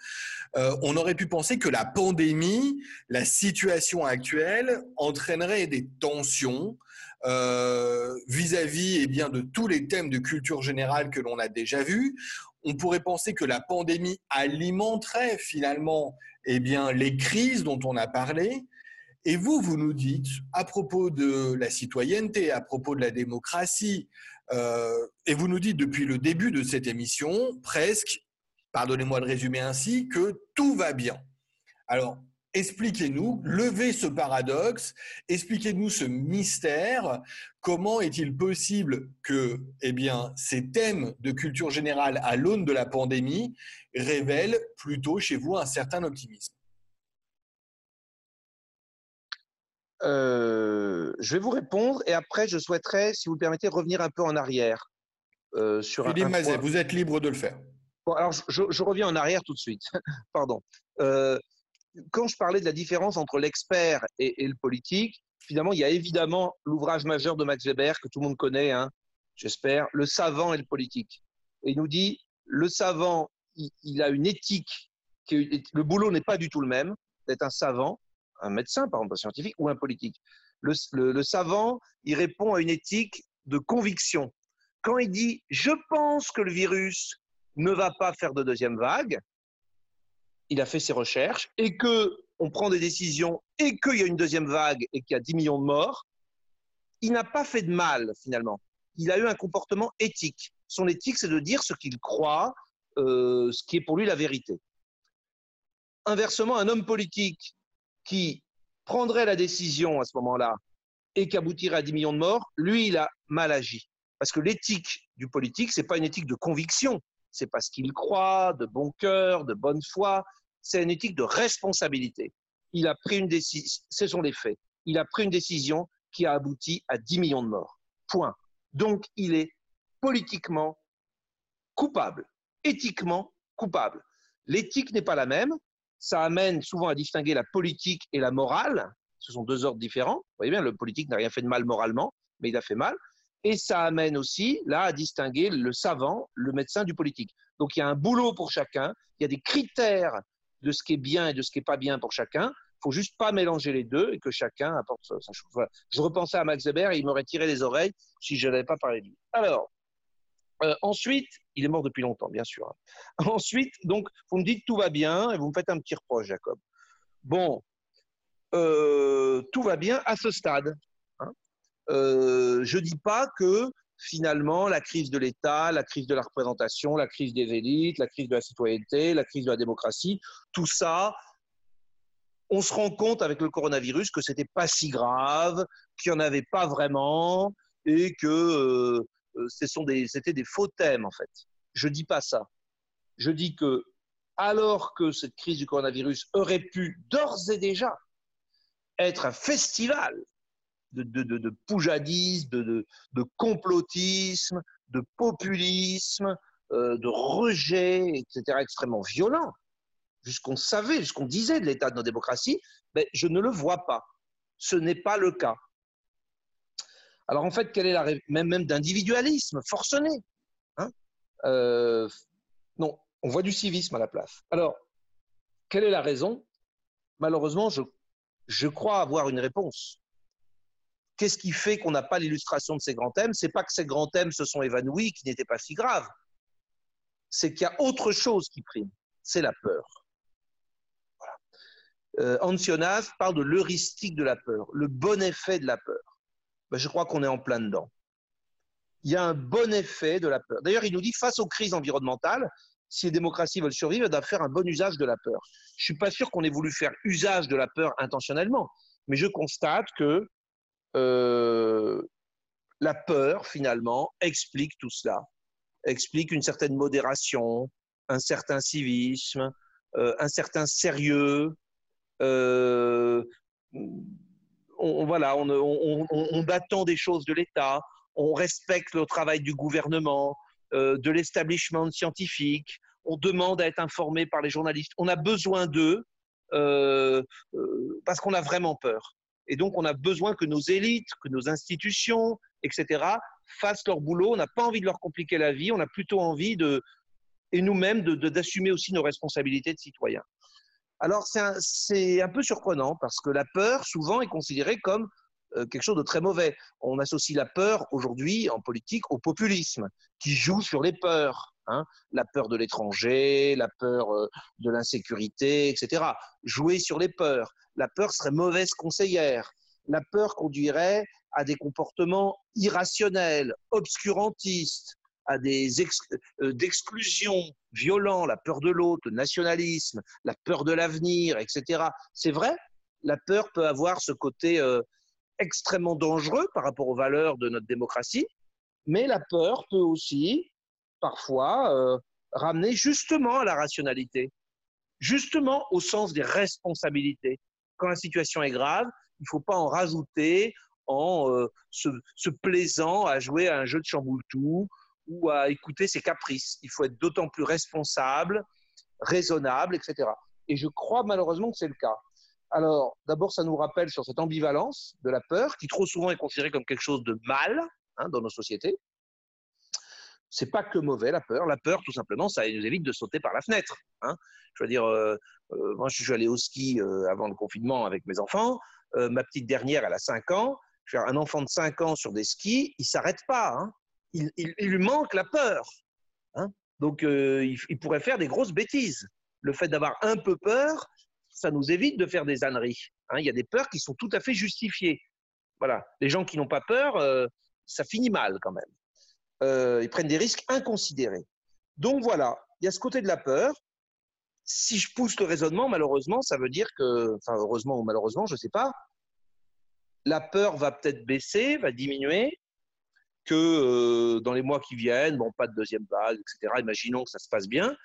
euh, on aurait pu penser que la pandémie, la situation actuelle, entraînerait des tensions euh, vis-à-vis eh bien, de tous les thèmes de culture générale que l'on a déjà vus. On pourrait penser que la pandémie alimenterait finalement eh bien, les crises dont on a parlé, et vous, vous nous dites, à propos de la citoyenneté, à propos de la démocratie, euh, et vous nous dites depuis le début de cette émission, presque, pardonnez-moi de résumer ainsi, que tout va bien. Alors, expliquez-nous, levez ce paradoxe, expliquez-nous ce mystère. Comment est-il possible que eh bien, ces thèmes de culture générale à l'aune de la pandémie révèlent plutôt chez vous un certain optimisme? Euh, je vais vous répondre et après, je souhaiterais, si vous le permettez, revenir un peu en arrière. Euh, sur Philippe un, Mazet, vous êtes libre de le faire. Bon, alors, je, je, reviens en arrière tout de suite. Pardon. Euh, quand je parlais de la différence entre l'expert et, et, le politique, finalement, il y a évidemment l'ouvrage majeur de Max Weber que tout le monde connaît, hein, j'espère, Le savant et le politique. Et il nous dit, le savant, il, il a une éthique, qui, le boulot n'est pas du tout le même d'être un savant un médecin, par exemple, un scientifique ou un politique. Le, savant, il répond à une éthique de conviction. Quand il dit je pense que le virus ne va pas faire de deuxième vague, il a fait ses recherches et que on prend des décisions et qu'il y a une deuxième vague et qu'il y a 10 millions de morts, il n'a pas fait de mal finalement. Il a eu un comportement éthique. Son éthique, c'est de dire ce qu'il croit, euh, ce qui est pour lui la vérité. Inversement, un homme politique qui prendrait la décision à ce moment-là et qui aboutirait à 10 millions de morts, lui, il a mal agi. Parce que l'éthique du politique, c'est pas une éthique de conviction, c'est pas ce qu'il croit, de bon cœur, de bonne foi, c'est une éthique de responsabilité. Il a pris une décision, ce sont les faits. Il a pris une décision qui a abouti à 10 millions de morts. Point. Donc, il est politiquement coupable, éthiquement coupable. L'éthique n'est pas la même, ça amène souvent à distinguer la politique et la morale. Ce sont deux ordres différents. Vous voyez bien, le politique n'a rien fait de mal moralement, mais il a fait mal. Et ça amène aussi, là, à distinguer le savant, le médecin du politique. Donc il y a un boulot pour chacun, il y a des critères de ce qui est bien et de ce qui n'est pas bien pour chacun. Il faut juste pas mélanger les deux et que chacun apporte sa chose. Je repensais à Max Weber et il m'aurait tiré les oreilles si je n'avais pas parlé de lui. Alors, euh, ensuite, il est mort depuis longtemps, bien sûr. Hein. Ensuite, donc, vous me dites tout va bien et vous me faites un petit reproche, Jacob. Bon, euh, tout va bien à ce stade. Hein. Euh, je ne dis pas que finalement la crise de l'État, la crise de la représentation, la crise des élites, la crise de la citoyenneté, la crise de la démocratie, tout ça, on se rend compte avec le coronavirus que c'était pas si grave, qu'il n'y en avait pas vraiment et que c'était des faux thèmes en fait. Je dis pas ça. Je dis que alors que cette crise du coronavirus aurait pu d'ores et déjà être un festival de, poujadisme, de, complotisme, de populisme, euh, de rejet, etc., extrêmement violent, jusqu'on savait, jusqu'on disait de l'état de nos démocraties, je ne le vois pas. Ce n'est pas le cas. Alors en fait, quelle est la même d'individualisme forcené hein euh, Non, on voit du civisme à la place. Alors, quelle est la raison? Malheureusement, je, je crois avoir une réponse. Qu'est-ce qui fait qu'on n'a pas l'illustration de ces grands thèmes? C'est pas que ces grands thèmes se sont évanouis, qui n'étaient pas si graves. C'est qu'il y a autre chose qui prime. C'est la peur. Euh, Ancionas parle de l'heuristique de la peur, le bon effet de la peur. Ben, je crois qu'on est en plein dedans. Il y a un bon effet de la peur. D'ailleurs, il nous dit face aux crises environnementales, si les démocraties veulent survivre, elles doivent faire un bon usage de la peur. Je ne suis pas sûr qu'on ait voulu faire usage de la peur intentionnellement, mais je constate que euh, la peur, finalement, explique tout cela, explique une certaine modération, un certain civisme, euh, un certain sérieux. Euh, on, voilà, on, attend des choses de l'État, on respecte le travail du gouvernement, euh, de l'establishment scientifique, on demande à être informé par les journalistes. On a besoin d'eux euh, euh, parce qu'on a vraiment peur. Et donc, on a besoin que nos élites, que nos institutions, etc., fassent leur boulot. On n'a pas envie de leur compliquer la vie. On a plutôt envie de, et nous-mêmes, d'assumer aussi nos responsabilités de citoyens. Alors, c'est un, peu surprenant parce que la peur, souvent, est considérée comme euh, quelque chose de très mauvais. On associe la peur aujourd'hui en politique au populisme, qui joue sur les peurs. Hein. la peur de l'étranger, la peur euh, de l'insécurité, etc. Jouer sur les peurs. La peur serait mauvaise conseillère. La peur conduirait à des comportements irrationnels, obscurantistes, à des euh, d'exclusion violents, la peur de l'autre, le nationalisme, la peur de l'avenir, etc. C'est vrai, la peur peut avoir ce côté extrêmement dangereux par rapport aux valeurs de notre démocratie, mais la peur peut aussi parfois euh, ramener justement à la rationalité, justement au sens des responsabilités. Quand la situation est grave, il ne faut pas en rajouter en euh, se, plaisant à jouer à un jeu de chamboule-tout ou à écouter ses caprices. Il faut être d'autant plus responsable, raisonnable, etc. Et je crois malheureusement que c'est le cas. Alors, d'abord, ça nous rappelle sur cette ambivalence de la peur, qui trop souvent est considérée comme quelque chose de mal hein, dans nos sociétés. C'est pas que mauvais la peur. La peur, tout simplement, ça nous évite de sauter par la fenêtre. Hein. Je veux dire, euh, euh, moi, je suis allé au ski euh, avant le confinement avec mes enfants. ma petite dernière, elle a 5 ans. Je un enfant de 5 ans sur des skis, il s'arrête pas. Hein. Il, lui manque la peur. Donc, il, il pourrait faire des grosses bêtises. Le fait d'avoir un peu peur, ça nous évite de faire des âneries. Hein. il y a des peurs qui sont tout à fait justifiées. Voilà, les gens qui n'ont pas peur, euh, ça finit mal quand même. Euh, ils prennent des risques inconsidérés. Donc voilà, il y a ce côté de la peur. Si je pousse le raisonnement, malheureusement, ça veut dire que, enfin heureusement ou malheureusement, je ne sais pas, la peur va peut-être baisser, va diminuer, que euh, dans les mois qui viennent, bon, pas de deuxième vague, etc. Imaginons que ça se passe bien.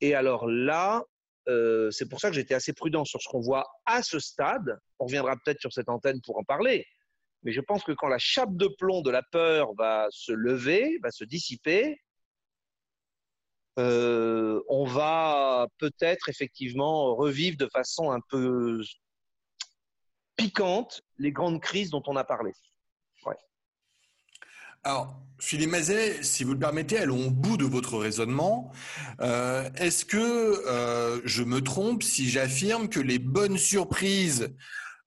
Et alors là, euh, c'est pour ça que j'étais assez prudent sur ce qu'on voit à ce stade. On reviendra peut-être sur cette antenne pour en parler. Mais je pense que quand la chape de plomb de la peur va se lever, va se dissiper, euh, on va peut-être effectivement revivre de façon un peu piquante les grandes crises dont on a parlé. Alors, Philippe Mazet, si vous le permettez, allons au bout de votre raisonnement. Euh, est-ce que euh, je me trompe si j'affirme que les bonnes surprises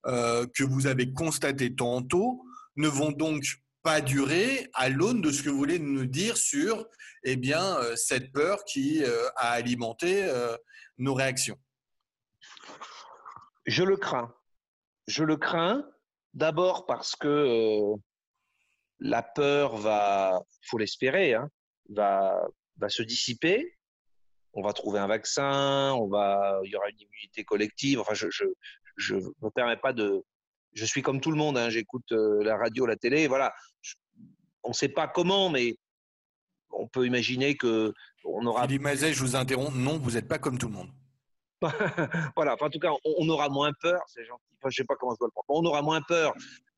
euh, que vous avez constatées tantôt ne vont donc pas durer à l'aune de ce que vous voulez nous dire sur eh bien, cette peur qui a alimenté nos réactions? Je le crains. Je le crains d'abord parce que la peur va, faut l'espérer, hein, va, va se dissiper. On va trouver un vaccin, on va, il y aura une immunité collective. Enfin, je, je, je me permets pas de, je suis comme tout le monde. Hein, J'écoute euh, la radio, la télé. Voilà, on ne sait pas comment, mais on peut imaginer que on aura. Philippe Mazet, je vous interromps. Non, vous n'êtes pas comme tout le monde. voilà. en tout cas, on, aura moins peur. C'est gentil. Enfin, je sais pas comment je dois le prendre. On aura moins peur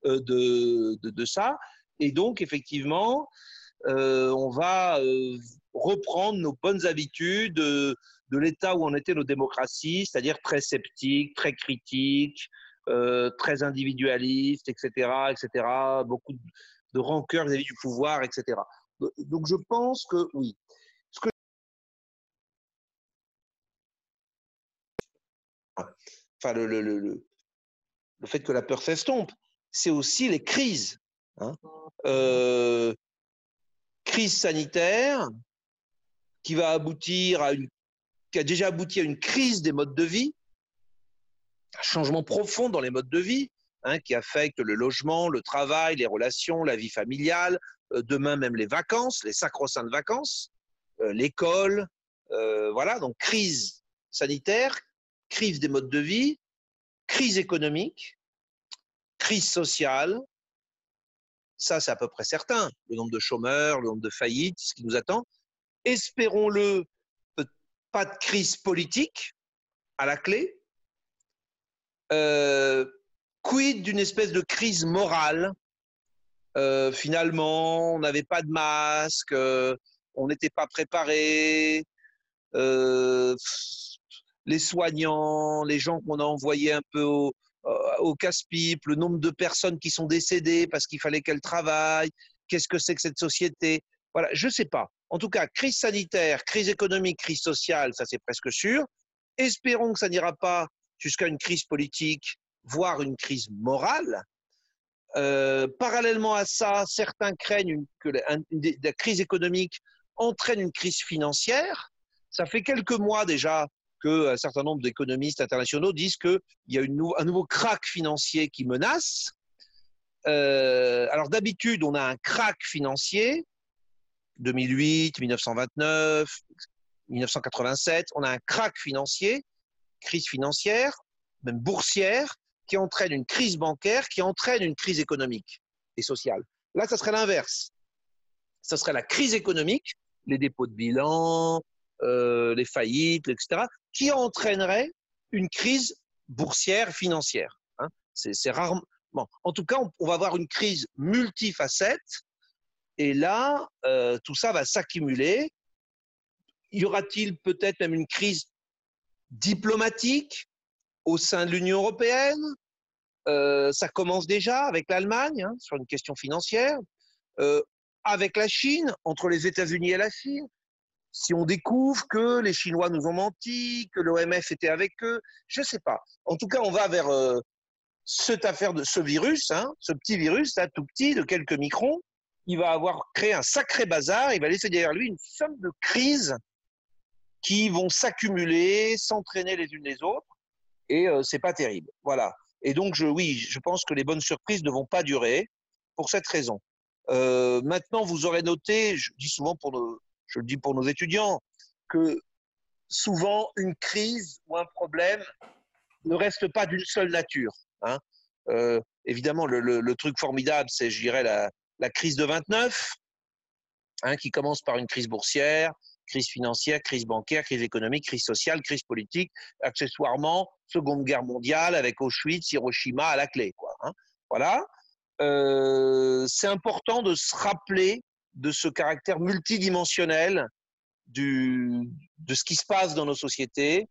euh, de, de, ça. Et donc, effectivement, euh, on va euh, reprendre nos bonnes habitudes de l'état où on était nos démocraties, c'est-à-dire très sceptiques, très critiques, très individualistes, etc., etc. Beaucoup de rancœur vis-à-vis du pouvoir, etc. Donc, je pense que oui. Enfin, le fait que la peur s'estompe, c'est aussi les crises. Hein. Euh, crise sanitaire qui va aboutir à une, qui a déjà abouti à une crise des modes de vie, un changement profond dans les modes de vie, hein, qui affecte le logement, le travail, les relations, la vie familiale, euh, demain même les vacances, les sacro-saintes vacances, euh, l'école, voilà, donc crise sanitaire, crise des modes de vie, crise économique, crise sociale, ça c'est à peu près certain, le nombre de chômeurs, le nombre de faillites, ce qui nous attend. Espérons-le, pas de crise politique à la clé. Euh, quid d'une espèce de crise morale? Euh, Finalement, on n'avait pas de masque, euh, on n'était pas préparé. les soignants, les gens qu'on a envoyés un peu au, euh, au casse-pipe, le nombre de personnes qui sont décédées parce qu'il fallait qu'elles travaillent, qu'est-ce que c'est que cette société? Voilà, je ne sais pas. En tout cas, crise sanitaire, crise économique, crise sociale, ça c'est presque sûr. Espérons que ça n'ira pas jusqu'à une crise politique, voire une crise morale. Euh, parallèlement à ça, certains craignent que la crise économique entraîne une crise financière. Ça fait quelques mois déjà qu'un certain nombre d'économistes internationaux disent qu'il y a un nouveau crack financier qui menace. Euh, alors d'habitude, on a un crack financier, 2008, 1929, 1987, on a un crack financier, crise financière, même boursière, qui entraîne une crise bancaire, qui entraîne une crise économique et sociale. Là, ça serait l'inverse. Ça serait la crise économique, les dépôts de bilan, euh, les faillites, etc., qui entraînerait une crise boursière, financière. Hein. C'est rarement. En tout cas, on, va avoir une crise multifacette, et là, euh, tout ça va s'accumuler. Y aura-t-il peut-être même une crise diplomatique au sein de l'Union européenne? Euh, Ça commence déjà avec l'Allemagne hein, sur une question financière, avec la Chine, entre les États-Unis et la Chine si on découvre que les Chinois nous ont menti, que l'OMF était avec eux, je ne sais pas. En tout cas, on va vers euh, cette affaire de ce virus, hein, ce petit virus, tout petit, de quelques microns. Il va avoir créé un sacré bazar. Il va laisser derrière lui une somme de crises qui vont s'accumuler, s'entraîner les unes les autres. Et euh, c'est pas terrible. Voilà. Et donc, oui, je pense que les bonnes surprises ne vont pas durer pour cette raison. Euh, maintenant, vous aurez noté, je dis souvent pour nos, je le dis pour nos étudiants, que souvent une crise ou un problème ne reste pas d'une seule nature. Hein. Euh, évidemment, le, truc formidable, c'est, je dirais, la, crise de 29, hein, qui commence par une crise boursière, crise financière, crise bancaire, crise économique, crise sociale, crise politique, accessoirement, Seconde Guerre mondiale avec Auschwitz, Hiroshima à la clé. Hein. Voilà. Euh, c'est important de se rappeler de ce caractère multidimensionnel de ce qui se passe dans nos sociétés.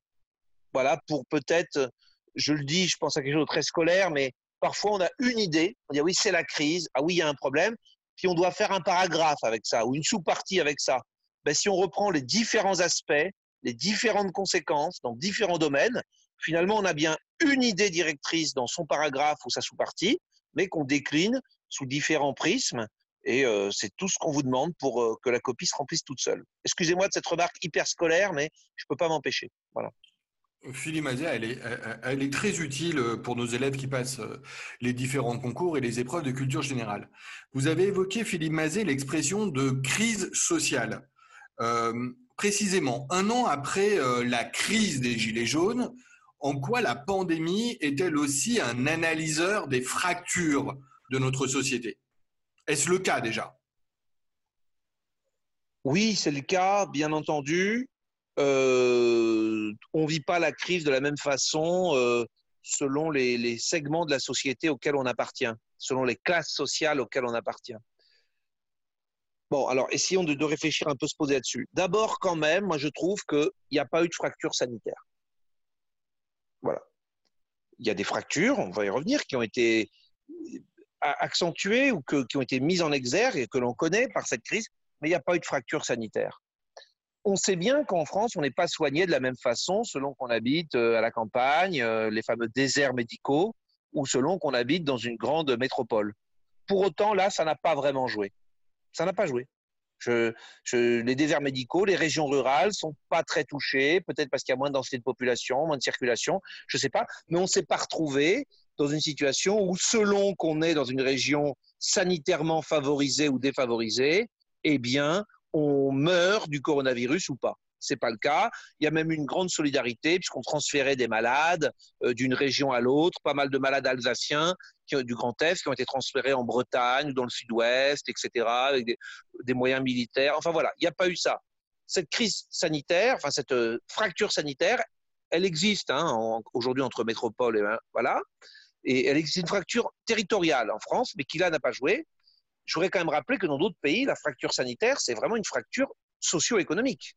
Voilà, pour peut-être, je le dis, je pense à quelque chose de très scolaire, mais parfois on a une idée, on dit ah oui, c'est la crise, ah oui, il y a un problème, puis on doit faire un paragraphe avec ça ou une sous-partie avec ça. Ben, si on reprend les différents aspects, les différentes conséquences dans différents domaines, finalement, on a bien une idée directrice dans son paragraphe ou sa sous-partie, mais qu'on décline sous différents prismes et c'est tout ce qu'on vous demande pour que la copie se remplisse toute seule. Excusez-moi de cette remarque hyper scolaire, mais je ne peux pas m'empêcher. Voilà. Philippe Mazia, elle est, elle est, très utile pour nos élèves qui passent les différents concours et les épreuves de culture générale. Vous avez évoqué, Philippe Mazet, l'expression de crise sociale. précisément, un an après la crise des Gilets jaunes, en quoi la pandémie est-elle aussi un analyseur des fractures de notre société? Est-ce le cas déjà? Oui, c'est le cas, bien entendu. Euh, on ne vit pas la crise de la même façon euh, selon les, segments de la société auxquels on appartient, selon les classes sociales auxquelles on appartient. Bon, alors essayons de, de réfléchir un peu, se poser là-dessus. D'abord, quand même, moi je trouve qu'il n'y a pas eu de fracture sanitaire. Voilà. Il y a des fractures, on va y revenir, qui ont été accentuées ou qui ont été mises en exergue et que l'on connaît par cette crise, mais il n'y a pas eu de fracture sanitaire. On sait bien qu'en France, on n'est pas soigné de la même façon selon qu'on habite euh, à la campagne, euh, les fameux déserts médicaux, ou selon qu'on habite dans une grande métropole. Pour autant, là, ça n'a pas vraiment joué. Ça n'a pas joué. les déserts médicaux, les régions rurales sont pas très touchées, peut-être parce qu'il y a moins de densité de population, moins de circulation, je ne sais pas, mais on ne s'est pas retrouvé dans une situation où, selon qu'on est dans une région sanitairement favorisée ou défavorisée, eh bien, on meurt du coronavirus ou pas. C'est pas le cas. Il y a même une grande solidarité puisqu'on transférait des malades euh, d'une région à l'autre, pas mal de malades alsaciens du Grand Est qui ont été transférés en Bretagne ou dans le Sud-Ouest, etc., avec des, moyens militaires. Enfin voilà, il n'y a pas eu ça. Cette crise sanitaire, enfin cette euh, fracture sanitaire, elle existe hein, aujourd'hui entre métropoles et voilà, et elle existe une fracture territoriale en France, mais qui là n'a pas joué je voudrais quand même rappeler que dans d'autres pays, la fracture sanitaire, c'est vraiment une fracture socio-économique.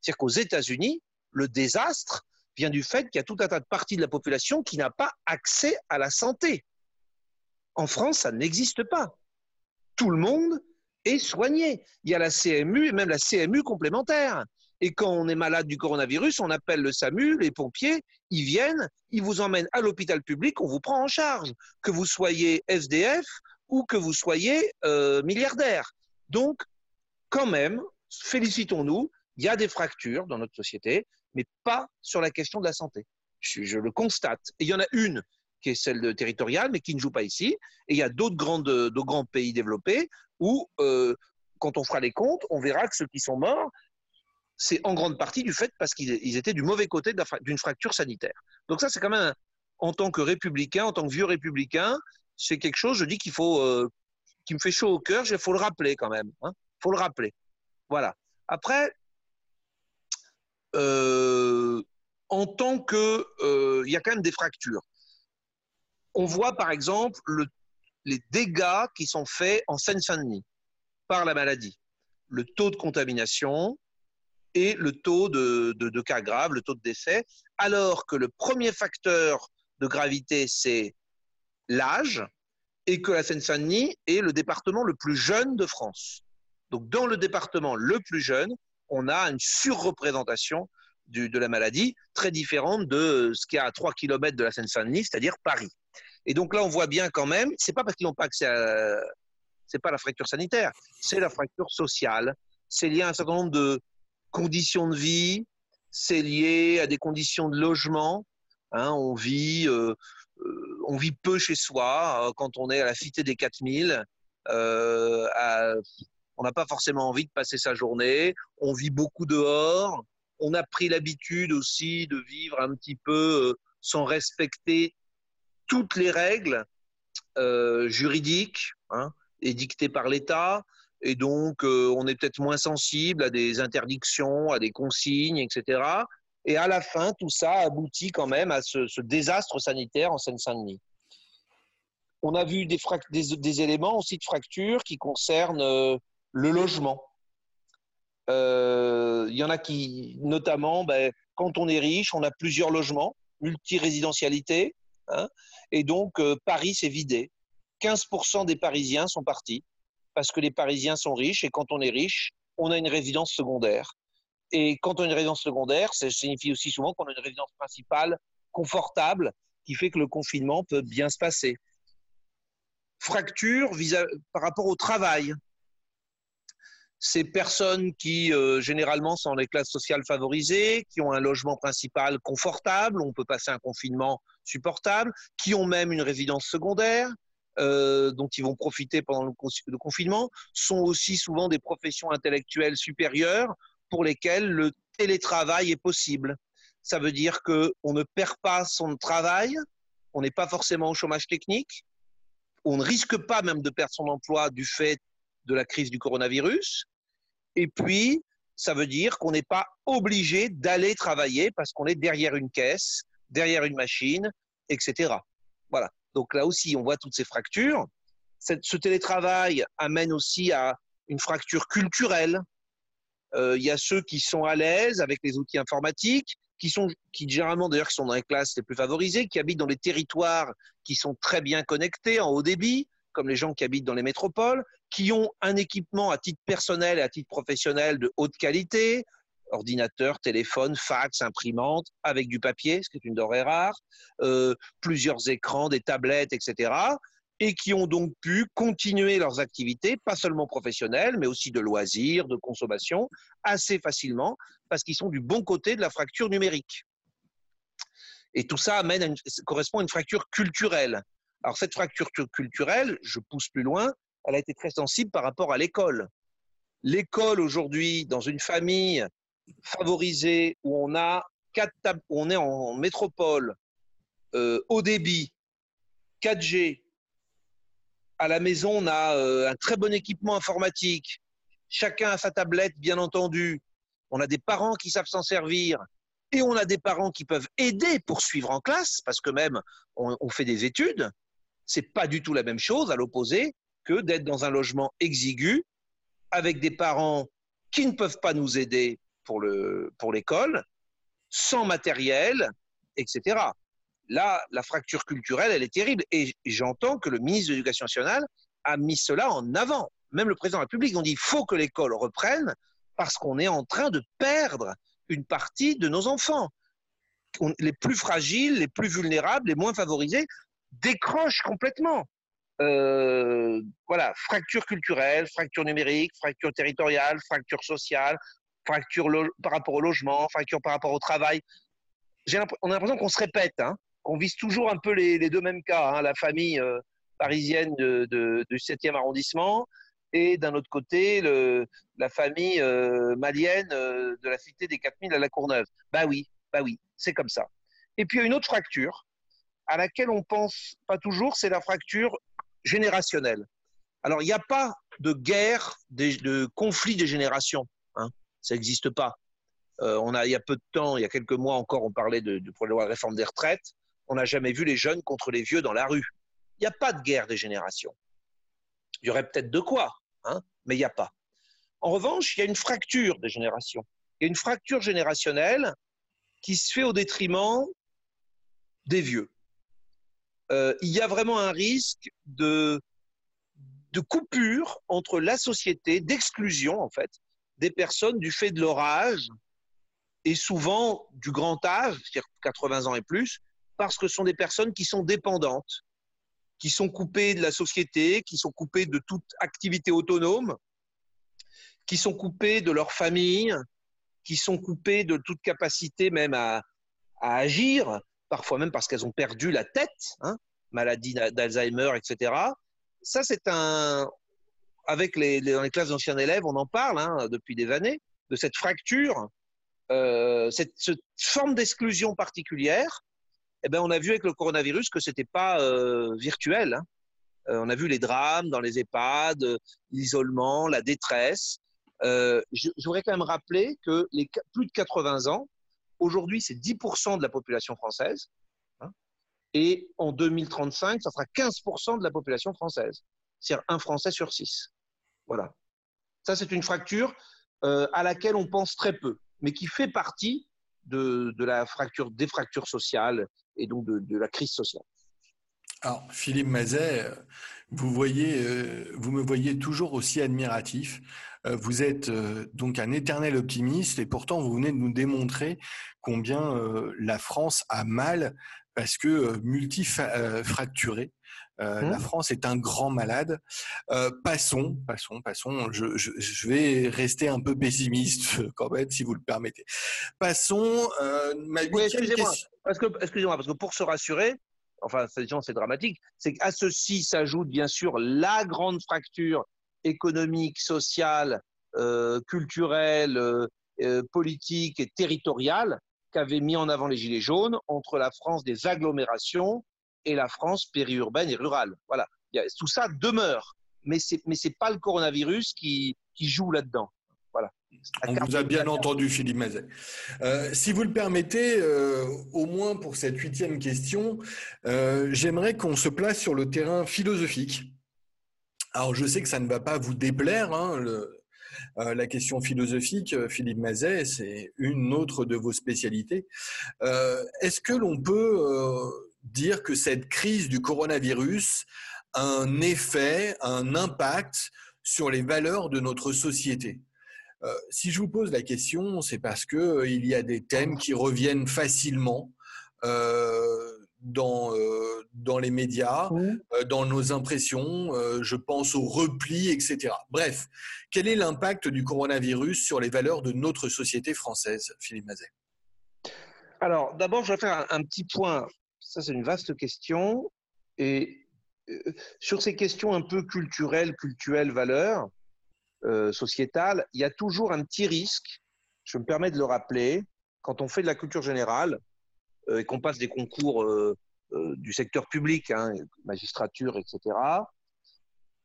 C'est-à-dire qu'aux États-Unis, le désastre vient du fait qu'il y a tout un tas de parties de la population qui n'a pas accès à la santé. En France, ça n'existe pas. Tout le monde est soigné. Il y a la CMU et même la CMU complémentaire. Et quand on est malade du coronavirus, on appelle le SAMU, les pompiers, ils viennent, ils vous emmènent à l'hôpital public, on vous prend en charge. Que vous soyez SDF ou que vous soyez euh, milliardaire. Donc, quand même, félicitons-nous, il y a des fractures dans notre société, mais pas sur la question de la santé. Je, le constate. Et il y en a une qui est celle de territoriale, mais qui ne joue pas ici. Et il y a d'autres grands pays développés où, euh, quand on fera les comptes, on verra que ceux qui sont morts, c'est en grande partie du fait parce qu'ils étaient du mauvais côté d'une fracture sanitaire. Donc ça, c'est quand même, en tant que républicain, en tant que vieux républicain, c'est quelque chose, je dis qu'il faut, euh, qui me fait chaud au cœur, il faut le rappeler quand même. Il hein. faut le rappeler. Voilà. Après, euh, en tant que, euh, il y a quand même des fractures. On voit par exemple les dégâts qui sont faits en Seine-Saint-Denis par la maladie, le taux de contamination et le taux de, cas graves, le taux de décès, alors que le premier facteur de gravité, c'est l'âge et que la Seine-Saint-Denis est le département le plus jeune de France. Donc dans le département le plus jeune, on a une surreprésentation de la maladie très différente de ce qu'il y a à 3 km de la Seine-Saint-Denis, c'est-à-dire Paris. Et donc là, on voit bien quand même, c'est pas parce qu'ils n'ont pas accès à. C'est pas la fracture sanitaire, c'est la fracture sociale. C'est lié à un certain nombre de conditions de vie, c'est lié à des conditions de logement. Hein, on vit. Euh, euh, on vit peu chez soi euh, quand on est à la cité des 4000. Euh, on n'a pas forcément envie de passer sa journée. On vit beaucoup dehors. On a pris l'habitude aussi de vivre un petit peu sans respecter toutes les règles juridiques hein, édictées par l'État. Et donc, on est peut-être moins sensible à des interdictions, à des consignes, etc. Et à la fin, tout ça aboutit quand même à ce, désastre sanitaire en Seine-Saint-Denis. On a vu des, des, éléments aussi de fracture qui concernent euh, le logement. Euh, il y en a qui, notamment, ben, quand on est riche, on a plusieurs logements, multirésidentialité, hein, et donc euh, Paris s'est vidé. 15% des Parisiens sont partis parce que les Parisiens sont riches et quand on est riche, on a une résidence secondaire. Et quand on a une résidence secondaire, ça signifie aussi souvent qu'on a une résidence principale confortable qui fait que le confinement peut bien se passer. Fracture par rapport au travail. Ces personnes qui euh, généralement sont dans les classes sociales favorisées, qui ont un logement principal confortable, on peut passer un confinement supportable, qui ont même une résidence secondaire, euh, dont ils vont profiter pendant le, confinement, sont aussi souvent des professions intellectuelles supérieures pour lesquels le télétravail est possible. Ça veut dire qu'on ne perd pas son travail, on n'est pas forcément au chômage technique, on ne risque pas même de perdre son emploi du fait de la crise du coronavirus, Et puis, ça veut dire qu'on n'est pas obligé d'aller travailler parce qu'on est derrière une caisse, derrière une machine, etc. Voilà. Donc là aussi, on voit toutes ces fractures. ce télétravail amène aussi à une fracture culturelle. Euh, il y a ceux qui sont à l'aise avec les outils informatiques, qui sont, qui généralement d'ailleurs sont dans les classes les plus favorisées, qui habitent dans les territoires qui sont très bien connectés en haut débit, comme les gens qui habitent dans les métropoles, qui ont un équipement à titre personnel et à titre professionnel de haute qualité, ordinateur, téléphone, fax, imprimante, avec du papier, ce qui est une denrée rare, euh, plusieurs écrans, des tablettes, etc. Et qui ont donc pu continuer leurs activités, pas seulement professionnelles, mais aussi de loisirs, de consommation, assez facilement, parce qu'ils sont du bon côté de la fracture numérique. Et tout ça amène correspond à une fracture culturelle. Alors cette fracture culturelle, je pousse plus loin, elle a été très sensible par rapport à l'école. L'école aujourd'hui, dans une famille favorisée où on a quatre on est en métropole, euh, haut débit, 4G, à la maison on a euh, un très bon équipement informatique, chacun a sa tablette bien entendu, on a des parents qui savent s'en servir, et on a des parents qui peuvent aider pour suivre en classe, parce que même on fait des études, c'est pas du tout la même chose, à l'opposé, que d'être dans un logement exigu avec des parents qui ne peuvent pas nous aider pour le pour l'école, sans matériel, etc. Là, la fracture culturelle, elle est terrible. Et j'entends que le ministre de l'Éducation nationale a mis cela en avant. Même le président de la République, on dit il faut que l'école reprenne parce qu'on est en train de perdre une partie de nos enfants. les plus fragiles, les plus vulnérables, les moins favorisés décroche complètement. Euh, voilà, fracture culturelle, fracture numérique, fracture territoriale, fracture sociale, fracture par rapport au logement, fracture par rapport au travail. on a l'impression qu'on se répète, hein, qu'on vise toujours un peu les, deux mêmes cas. Hein, la famille euh, parisienne du 7e arrondissement et d'un autre côté, la famille euh, malienne de la cité des 4000 à la Courneuve. Bah oui, bah oui, c'est comme ça. Et puis il y a une autre fracture à laquelle on pense pas toujours, c'est la fracture générationnelle. Alors, il n'y a pas de guerre, de, conflit des générations. Hein. Ça n'existe pas. Euh, on a, il y a peu de temps, il y a quelques mois encore, on parlait de, de, la réforme des retraites. On n'a jamais vu les jeunes contre les vieux dans la rue. Il n'y a pas de guerre des générations. Il y aurait peut-être de quoi, hein, mais il n'y a pas. En revanche, il y a une fracture des générations. Il y a une fracture générationnelle qui se fait au détriment des vieux. Euh, il y a vraiment un risque de coupure entre la société, d'exclusion en fait, des personnes du fait de leur âge et souvent du grand âge, c'est-à-dire 80 ans et plus, parce que ce sont des personnes qui sont dépendantes, qui sont coupées de la société, qui sont coupées de toute activité autonome, qui sont coupées de leur famille, qui sont coupées de toute capacité même à, agir, parfois même parce qu'elles ont perdu la tête, hein, maladie d'Alzheimer, etc. Ça, c'est un. Avec les, dans les classes d'anciens élèves, on en parle hein, depuis des années, de cette fracture, euh, cette, forme d'exclusion particulière. Eh ben, on a vu avec le coronavirus que ce n'était pas euh, virtuel. Hein. Euh, on a vu les drames dans les EHPAD, l'isolement, la détresse. je, voudrais quand même rappeler que les plus de 80 ans, Aujourd'hui, c'est 10% de la population française. Hein, et en 2035, ça sera 15% de la population française. C'est-à-dire un Français sur six. Voilà. Ça, c'est une fracture euh, à laquelle on pense très peu, mais qui fait partie de, la fracture, des fractures sociales et donc de, la crise sociale. Alors, Philippe Mazet, vous, voyez, euh, vous me voyez toujours aussi admiratif. Euh, vous êtes euh, donc un éternel optimiste et pourtant vous venez de nous démontrer combien euh, la France a mal parce que multifracturée. Euh, La mmh. France est un grand malade. Euh, passons, passons, passons. Je, je, je, vais rester un peu pessimiste quand même, si vous le permettez. Passons. Euh, ma oui, excusez-moi. Parce que, excusez-moi, parce que pour se rassurer, enfin, c'est dramatique, c'est qu'à ceci s'ajoute bien sûr la grande fracture économique, sociale, euh, culturelle, politique et territoriale qu'avaient mis en avant les Gilets jaunes entre la France des agglomérations et la France périurbaine et rurale. Voilà, tout ça demeure, mais c'est mais c'est pas le coronavirus qui, qui joue là-dedans. Voilà. On vous a bien entendu, Philippe Mazet. Euh, si vous le permettez, euh, au moins pour cette huitième question, euh, j'aimerais qu'on se place sur le terrain philosophique. Alors, je sais que ça ne va pas vous déplaire, hein, la question philosophique, Philippe Mazet, c'est une autre de vos spécialités. Est-ce que l'on peut dire que cette crise du coronavirus a un effet, un impact sur les valeurs de notre société euh, si je vous pose la question, c'est parce que euh, il y a des thèmes qui reviennent facilement euh, dans, dans les médias, dans nos impressions. je pense au repli, etc. Bref, quel est l'impact du coronavirus sur les valeurs de notre société française, Philippe Mazet? Alors, d'abord, je vais faire un, petit point. Ça, c'est une vaste question. Et sur ces questions un peu culturelles, cultuelles, valeurs, euh, sociétale, il y a toujours un petit risque, je me permets de le rappeler, quand on fait de la culture générale euh, et qu'on passe des concours euh, du secteur public, hein, magistrature, etc.,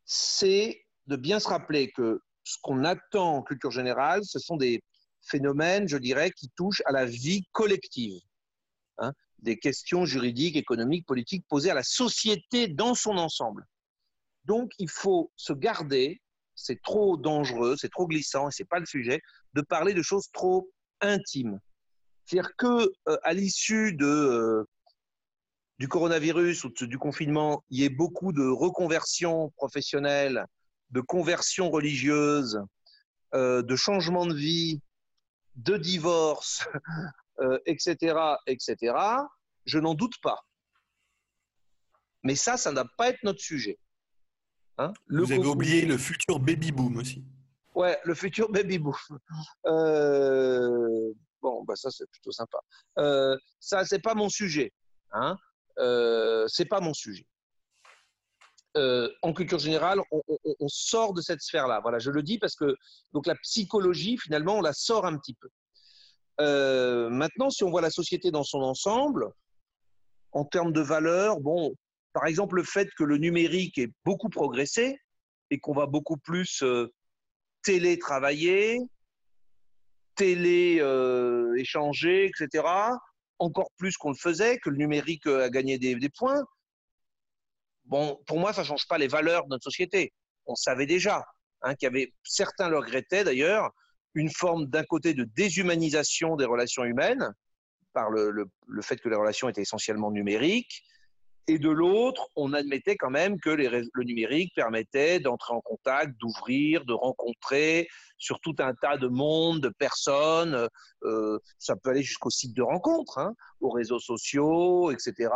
c'est de bien se rappeler que ce qu'on attend en culture générale, ce sont des phénomènes, je dirais, qui touchent à la vie collective. Hein, des questions juridiques, économiques, politiques posées à la société dans son ensemble. Donc, il faut se garder c'est trop dangereux, c'est trop glissant, et c'est pas le sujet, de parler de choses trop intimes. C'est-à-dire que euh, à l'issue euh, du coronavirus ou du confinement, il y ait beaucoup de reconversions professionnelles, de conversions religieuses, euh, de changements de vie, de etc., etc. Je n'en doute pas. Mais ça, ça n'a pas être notre sujet. Hein, Vous avez oublié le futur baby boom aussi. Ouais, le futur baby boom. Euh, bon, bah ça c'est plutôt sympa. Euh, ça c'est pas mon sujet. Hein. Euh, c'est pas mon sujet. Euh, en culture générale, on, on, sort de cette sphère-là. Voilà, je le dis parce que donc la psychologie finalement on la sort un petit peu. Maintenant, si on voit la société dans son ensemble, en termes de valeurs, bon, par exemple, le fait que le numérique ait beaucoup progressé et qu'on va beaucoup plus euh, télétravailler, télé-échanger, euh, etc., encore plus qu'on le faisait, que le numérique euh, a gagné des, points. Bon, pour moi, ça ne change pas les valeurs de notre société. On savait déjà hein, qu'il y avait, certains le regrettaient d'ailleurs, une forme d'un côté de déshumanisation des relations humaines par le fait que les relations étaient essentiellement numériques, et de l'autre, on admettait quand même que le numérique permettait d'entrer en contact, d'ouvrir, de rencontrer sur tout un tas de mondes, de personnes. Euh, ça peut aller jusqu'au site de rencontre, hein, aux réseaux sociaux, etc.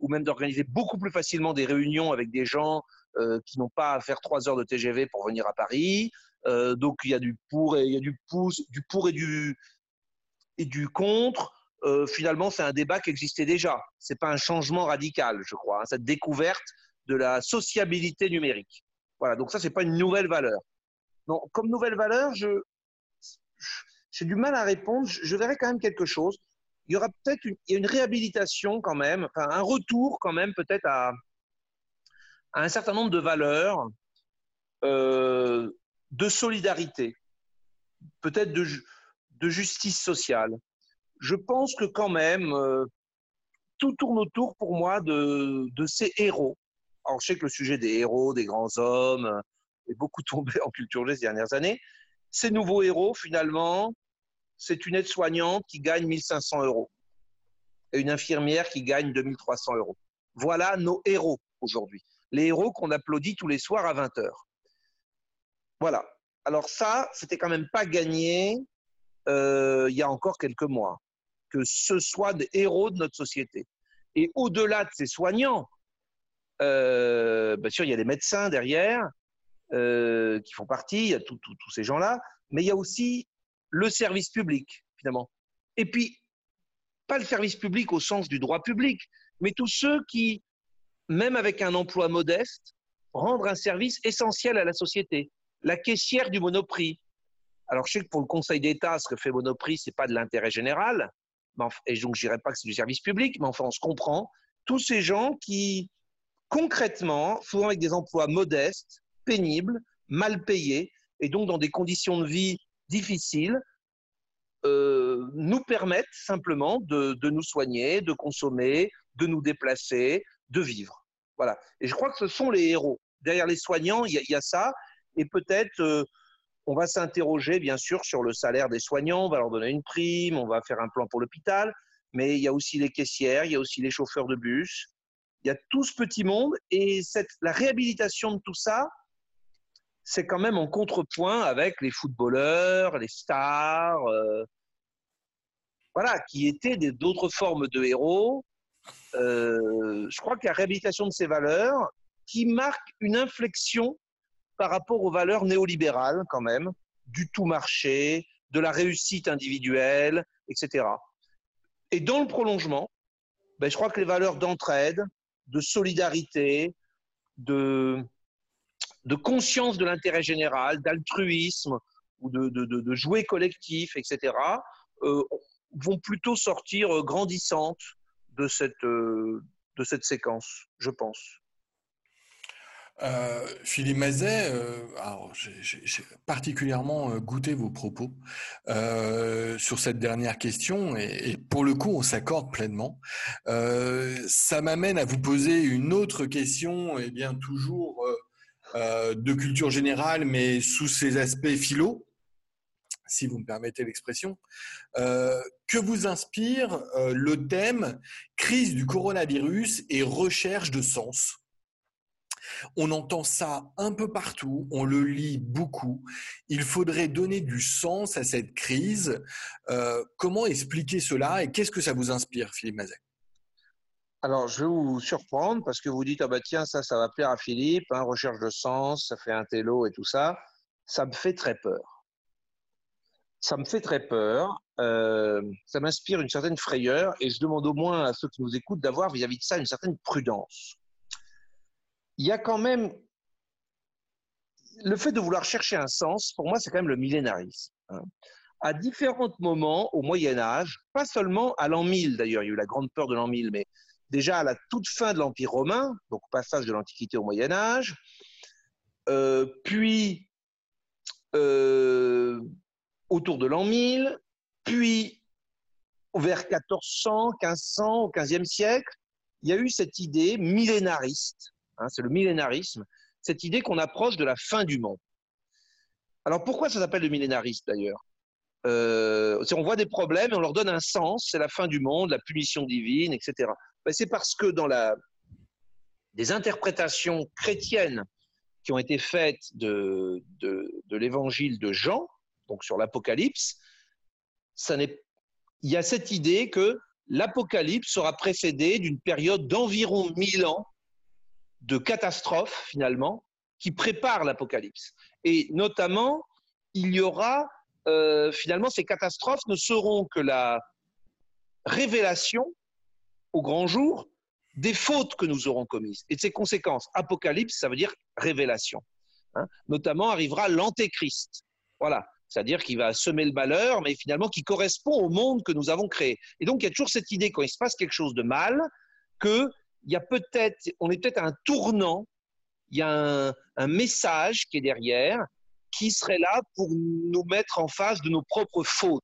Ou même d'organiser beaucoup plus facilement des réunions avec des gens euh, qui n'ont pas à faire trois heures de TGV pour venir à Paris. Euh, donc il y a du pour et il y a du pouce, du pour et du et du contre. Euh, finalement, c'est un débat qui existait déjà. Ce n'est pas un changement radical, je crois, hein, cette découverte de la sociabilité numérique. Voilà, donc ça, ce n'est pas une nouvelle valeur. Non, comme nouvelle valeur, je, j'ai du mal à répondre. Je, verrais quand même quelque chose. Il y aura peut-être une, réhabilitation quand même, enfin, un retour quand même peut-être à, à, un certain nombre de valeurs euh, de solidarité, peut-être de, justice sociale je pense que quand même, euh, tout tourne autour pour moi de, ces héros. Alors, je sais que le sujet des héros, des grands hommes, euh, est beaucoup tombé en culture ces dernières années. Ces nouveaux héros, finalement, c'est une aide-soignante qui gagne 1500 euros et une infirmière qui gagne 2300 euros. Voilà nos héros aujourd'hui. Les héros qu'on applaudit tous les soirs à 20 heures. Voilà. Alors ça, c'était quand même pas gagné euh, il y a encore quelques mois que ce soit des héros de notre société. Et au-delà de ces soignants, euh, bien sûr, il y a les médecins derrière euh, qui font partie, il y a tous ces gens-là, mais il y a aussi le service public, finalement. Et puis, pas le service public au sens du droit public, mais tous ceux qui, même avec un emploi modeste, rendent un service essentiel à la société. La caissière du Monoprix. Alors, je sais que pour le Conseil d'État, ce que fait Monoprix, ce n'est pas de l'intérêt général, et donc je dirais pas que c'est du service public, mais enfin on se comprend, tous ces gens qui concrètement, souvent avec des emplois modestes, pénibles, mal payés, et donc dans des conditions de vie difficiles euh, nous permettent simplement de, nous soigner, de consommer, de nous déplacer, de vivre. Voilà. Et je crois que ce sont les héros. Derrière les soignants, il y, a ça. Et peut-être, euh, on va s'interroger, bien sûr, sur le salaire des soignants. On va leur donner une prime, on va faire un plan pour l'hôpital. Mais il y a aussi les caissières, il y a aussi les chauffeurs de bus. Il y a tout ce petit monde. Et la réhabilitation de tout ça, c'est quand même en contrepoint avec les footballeurs, les stars, euh, voilà, qui étaient d'autres formes de héros. Euh, je crois qu'il y a réhabilitation de ces valeurs qui marque une inflexion par rapport aux valeurs néolibérales quand même, du tout marché, de la réussite individuelle, etc. Et dans le prolongement, ben, je crois que les valeurs d'entraide, de solidarité, de, de conscience de l'intérêt général, d'altruisme ou de, de, jouer collectif, etc., euh, vont plutôt sortir euh, grandissantes de euh, de cette séquence, je pense. Philippe Mazet, j'ai particulièrement goûté vos propos sur cette dernière question et, pour le coup, on s'accorde pleinement. ça m'amène à vous poser une autre question, et eh bien toujours euh, de culture générale, mais sous ses aspects philo, si vous me permettez l'expression. Euh, que vous inspire euh, le thème crise du coronavirus et recherche de sens on entend ça un peu partout, on le lit beaucoup. Il faudrait donner du sens à cette crise. comment expliquer cela et qu'est-ce que ça vous inspire, Philippe Mazet? Alors, je vais vous surprendre parce que vous dites, ah bah tiens, ça, ça va plaire à Philippe, hein, recherche de sens, ça fait un télo et tout ça. Ça me fait très peur. Ça me fait très peur. Euh, ça m'inspire une certaine frayeur et je demande au moins à ceux qui nous écoutent d'avoir vis-à-vis de ça une certaine prudence. Il y a quand même le fait de vouloir chercher un sens, pour moi, c'est quand même le millénarisme. Hein. À différents moments au Moyen Âge, pas seulement à l'an 1000 d'ailleurs, il y a eu la grande peur de l'an 1000, mais déjà à la toute fin de l'Empire romain, donc passage de l'Antiquité au Moyen Âge, euh, puis euh, autour de l'an 1000, puis vers 1400, 1500, au 15e siècle, il y a eu cette idée millénariste, hein, c'est le millénarisme, cette idée qu'on approche de la fin du monde. Alors pourquoi ça s'appelle le millénarisme d'ailleurs? Euh, On voit des problèmes et on leur donne un sens, c'est la fin du monde, la punition divine, etc. Ben, c'est parce que dans la, des interprétations chrétiennes qui ont été faites de, de, l'évangile de Jean, donc sur l'Apocalypse, il y a cette idée que l'Apocalypse sera précédé d'une période d'environ 1000 ans de catastrophes, finalement, qui prépare l'Apocalypse. Et notamment, il y aura, euh, finalement, ces catastrophes ne seront que la révélation au grand jour des fautes que nous aurons commises et de ses conséquences. Apocalypse, ça veut dire révélation. Hein. Notamment arrivera l'antéchrist. Voilà, c'est-à-dire qu'il va semer le malheur, mais finalement qui correspond au monde que nous avons créé. Et donc il y a toujours cette idée quand il se passe quelque chose de mal, que il y a peut-être, on est peut-être à un tournant, il y a un, message qui est derrière, qui serait là pour nous mettre en face de nos propres fautes.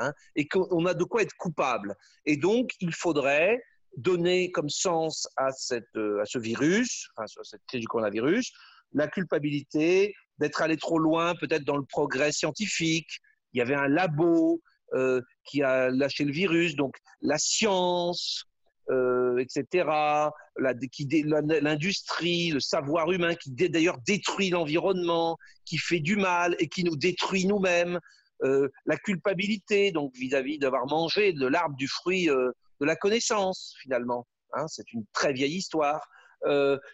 Hein, et qu'on a de quoi être coupable. Et donc, il faudrait donner comme sens à, cette, euh, à ce virus, à cette crise du coronavirus, la culpabilité d'être allé trop loin, peut-être dans le progrès scientifique. Il y avait un labo euh, qui a lâché le virus, donc la science, euh, etc., l'industrie, le savoir humain qui d'ailleurs détruit l'environnement, qui fait du mal et qui nous détruit nous-mêmes. Euh, la culpabilité, donc vis-à-vis d'avoir mangé de l'arbre du fruit euh, de la connaissance, finalement. Hein, c'est une très vieille histoire.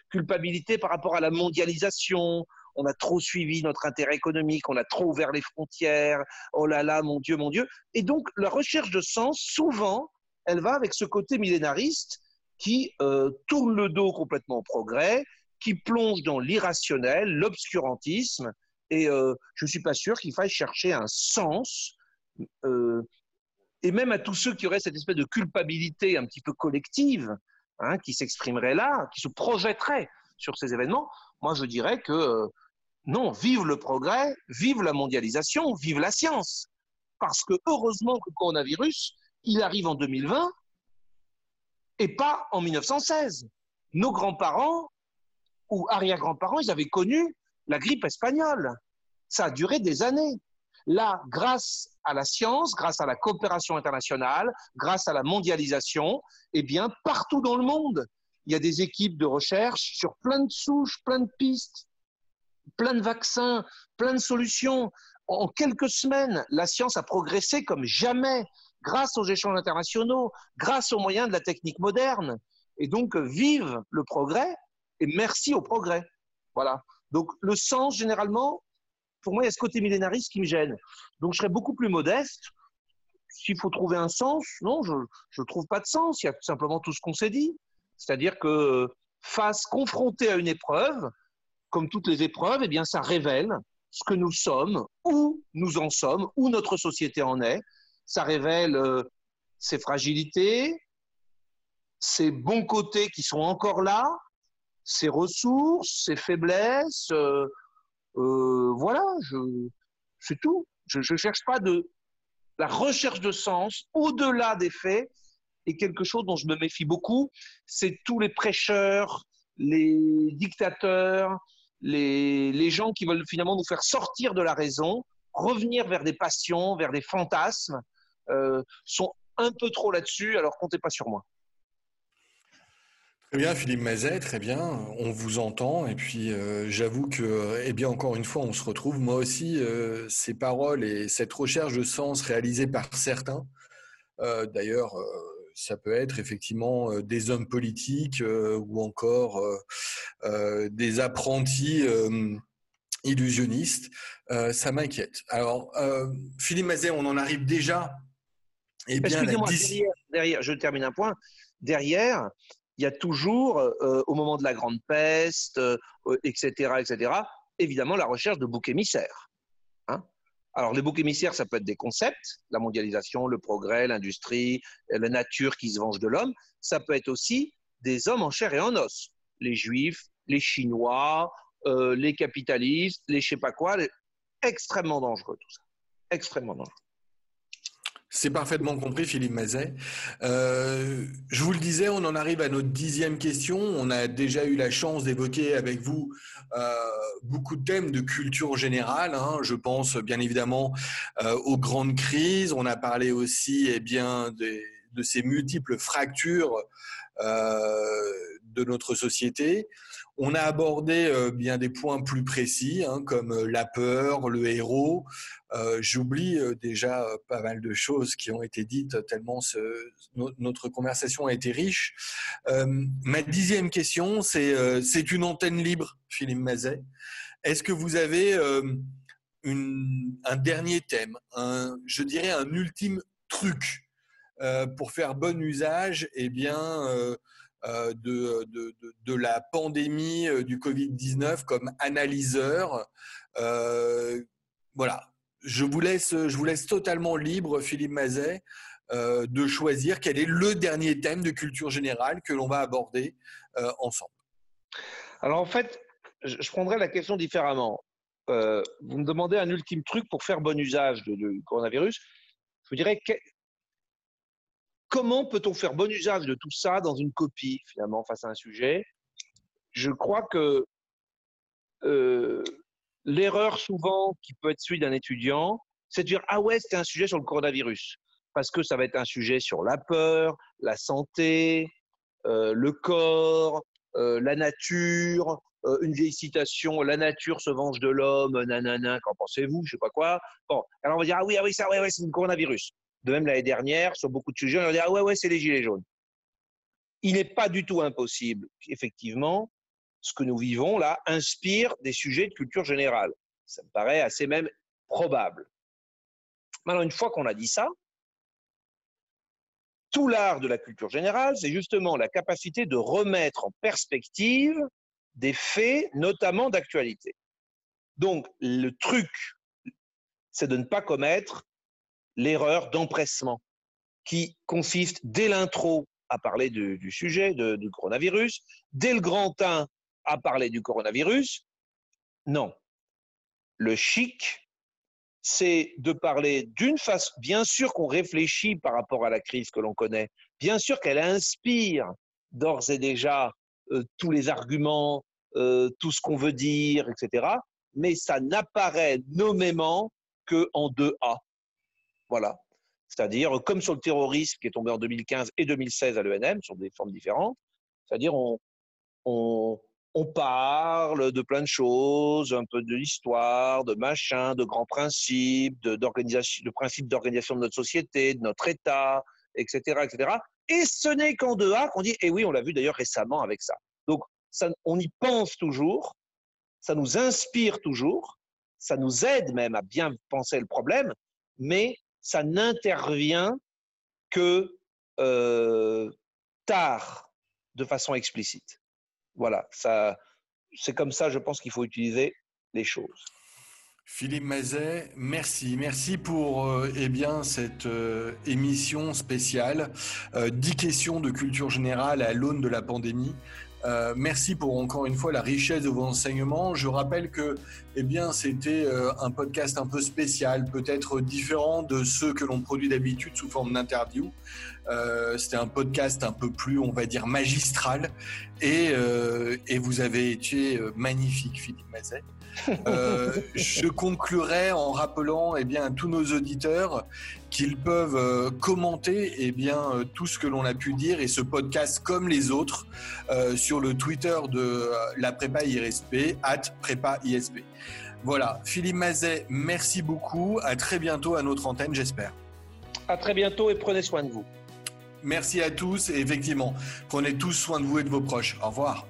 Culpabilité par rapport à la mondialisation. On a trop suivi notre intérêt économique, on a trop ouvert les frontières. Oh là là, mon Dieu, mon Dieu. Et donc, la recherche de sens, souvent, elle va avec ce côté millénariste qui tourne le dos complètement au progrès, qui plonge dans l'irrationnel, l'obscurantisme, et euh, je ne suis pas sûr qu'il faille chercher un sens. Euh, et même à tous ceux qui auraient cette espèce de culpabilité un petit peu collective, hein, qui s'exprimerait là, qui se projetterait sur ces événements, moi je dirais que euh, Non, vive le progrès, vive la mondialisation, vive la science. Parce que heureusement que le coronavirus, il arrive en 2020 et pas en 1916. Nos grands-parents ou arrière-grands-parents, ils avaient connu la grippe espagnole. Ça a duré des années. Là, grâce à la science, grâce à la coopération internationale, grâce à la mondialisation, eh bien, partout dans le monde, il y a des équipes de recherche sur plein de souches, plein de pistes, plein de vaccins, plein de solutions. En quelques semaines, la science a progressé comme jamais grâce aux échanges internationaux, grâce aux moyens de la technique moderne. Et donc, vive le progrès et merci au progrès. Voilà. Donc, le sens, généralement, pour moi, il y a ce côté millénariste qui me gêne. Donc, je serais beaucoup plus modeste. S'il faut trouver un sens, non, je ne trouve pas de sens. Il y a tout simplement tout ce qu'on s'est dit. C'est-à-dire que face, confronté à une épreuve, comme toutes les épreuves, eh bien, ça révèle ce que nous sommes, où nous en sommes, où notre société en est. Ça révèle euh, ses fragilités, ses bons côtés qui sont encore là, ses ressources, ses faiblesses, euh, euh, voilà, c'est tout. Je ne cherche pas de la recherche de sens au-delà des faits. Et quelque chose dont je me méfie beaucoup, c'est tous les prêcheurs, les dictateurs, les, gens qui veulent finalement nous faire sortir de la raison, revenir vers des passions, vers des fantasmes, sont un peu trop là-dessus, alors comptez pas sur moi. Très bien, Philippe Mazet, très bien. On vous entend. Et puis, euh, j'avoue que, eh bien, encore une fois, on se retrouve. Moi aussi, euh, ces paroles et cette recherche de sens réalisée par certains, euh, d'ailleurs, ça peut être effectivement des hommes politiques ou encore des apprentis illusionnistes, ça m'inquiète. Alors, Philippe Mazet, on en arrive déjà. Eh bien, Excusez-moi, derrière, je termine un point. Derrière, il y a toujours, euh, au moment de la grande peste, etc., euh, etc., évidemment la recherche de boucs émissaires. Hein. Alors les boucs émissaires, ça peut être des concepts, la mondialisation, le progrès, l'industrie, la nature qui se venge de l'homme. Ça peut être aussi des hommes en chair et en os, les juifs, les chinois, euh, les capitalistes, les je sais pas quoi, extrêmement dangereux tout ça, extrêmement dangereux. C'est parfaitement compris, Philippe Mazet. Euh, je vous le disais, on en arrive à notre dixième question. On a déjà eu la chance d'évoquer avec vous euh, beaucoup de thèmes de culture générale. Hein. Je pense bien évidemment euh, aux grandes crises. On a parlé aussi eh bien, de ces multiples fractures de notre société. On a abordé euh, bien des points plus précis, hein, comme euh, la peur, le héros. Euh, j'oublie déjà pas mal de choses qui ont été dites tellement notre conversation a été riche. ma dixième question, c'est c'est une antenne libre, Philippe Mazet. Est-ce que vous avez un dernier thème, je dirais un ultime truc pour faire bon usage? Eh bien, euh, de, la pandémie euh, du Covid-19 comme analyseur. Euh, voilà, je vous, laisse, je vous laisse totalement libre, Philippe Mazet, de choisir quel est le dernier thème de culture générale que l'on va aborder ensemble. Alors en fait, je prendrai la question différemment. vous me demandez un ultime truc pour faire bon usage du coronavirus. Je vous dirais comment peut-on faire bon usage de tout ça dans une copie, finalement, face à un sujet? Je crois que euh, l'erreur souvent qui peut être suivie d'un étudiant, c'est de dire Ah ouais, c'était un sujet sur le coronavirus. Parce que ça va être un sujet sur la peur, la santé, euh, le corps, euh, la nature, une vieille citation La nature se venge de l'homme, nanana, qu'en pensez-vous? Je sais pas quoi. Bon, alors on va dire Ah oui, ah oui, ça, ouais, ouais, c'est le coronavirus. De même, l'année dernière, sur beaucoup de sujets, on a dit Ah ouais, ouais, c'est les gilets jaunes. Il n'est pas du tout impossible, effectivement, ce que nous vivons là inspire des sujets de culture générale. Ça me paraît assez même probable. Maintenant, une fois qu'on a dit ça, tout l'art de la culture générale, c'est justement la capacité de remettre en perspective des faits, notamment d'actualité. Donc, le truc, c'est de ne pas commettre l'erreur d'empressement qui consiste dès l'intro à parler du, sujet du coronavirus, dès le grand 1 à parler du coronavirus. Non. le chic, c'est de parler d'une façon, bien sûr qu'on réfléchit par rapport à la crise que l'on connaît, bien sûr qu'elle inspire d'ores et déjà euh, tous les arguments, euh, tout ce qu'on veut dire, etc. Mais ça n'apparaît nommément que en 2A. Voilà. C'est-à-dire, comme sur le terrorisme qui est tombé en 2015 et 2016 à l'ENM, sur des formes différentes, c'est-à-dire on, on, parle de plein de choses, un peu de l'histoire, de machin, de grands principes, de, de principes d'organisation de notre société, de notre État, etc., etc. Et ce n'est qu'en 2A qu'on dit, et eh oui, on l'a vu d'ailleurs récemment avec ça. Donc, ça, on y pense toujours, ça nous inspire toujours, ça nous aide même à bien penser le problème, mais ça n'intervient que euh, tard, de façon explicite. Voilà, ça, c'est comme ça, je pense qu'il faut utiliser les choses. Philippe Mazet, merci. Merci pour euh, eh bien, cette euh, émission spéciale. Euh, 10 questions de culture générale à l'aune de la pandémie. Euh, merci pour encore une fois la richesse de vos enseignements. Je rappelle que eh bien, c'était euh, un podcast un peu spécial, peut-être différent de ceux que l'on produit d'habitude sous forme d'interview. Euh, c'était un podcast un peu plus, on va dire, magistral. Et, et vous avez été magnifique, Philippe Mazet. Je conclurai en rappelant eh bien, à tous nos auditeurs qu'ils peuvent euh, commenter eh bien, euh, tout ce que l'on a pu dire et ce podcast comme les autres euh, sur le Twitter de la prépa IRSP, at prépa ISP. Voilà, Philippe Mazet, merci beaucoup. À très bientôt à notre antenne, j'espère. À très bientôt et prenez soin de vous. Merci à tous et effectivement, prenez tous soin de vous et de vos proches. Au revoir.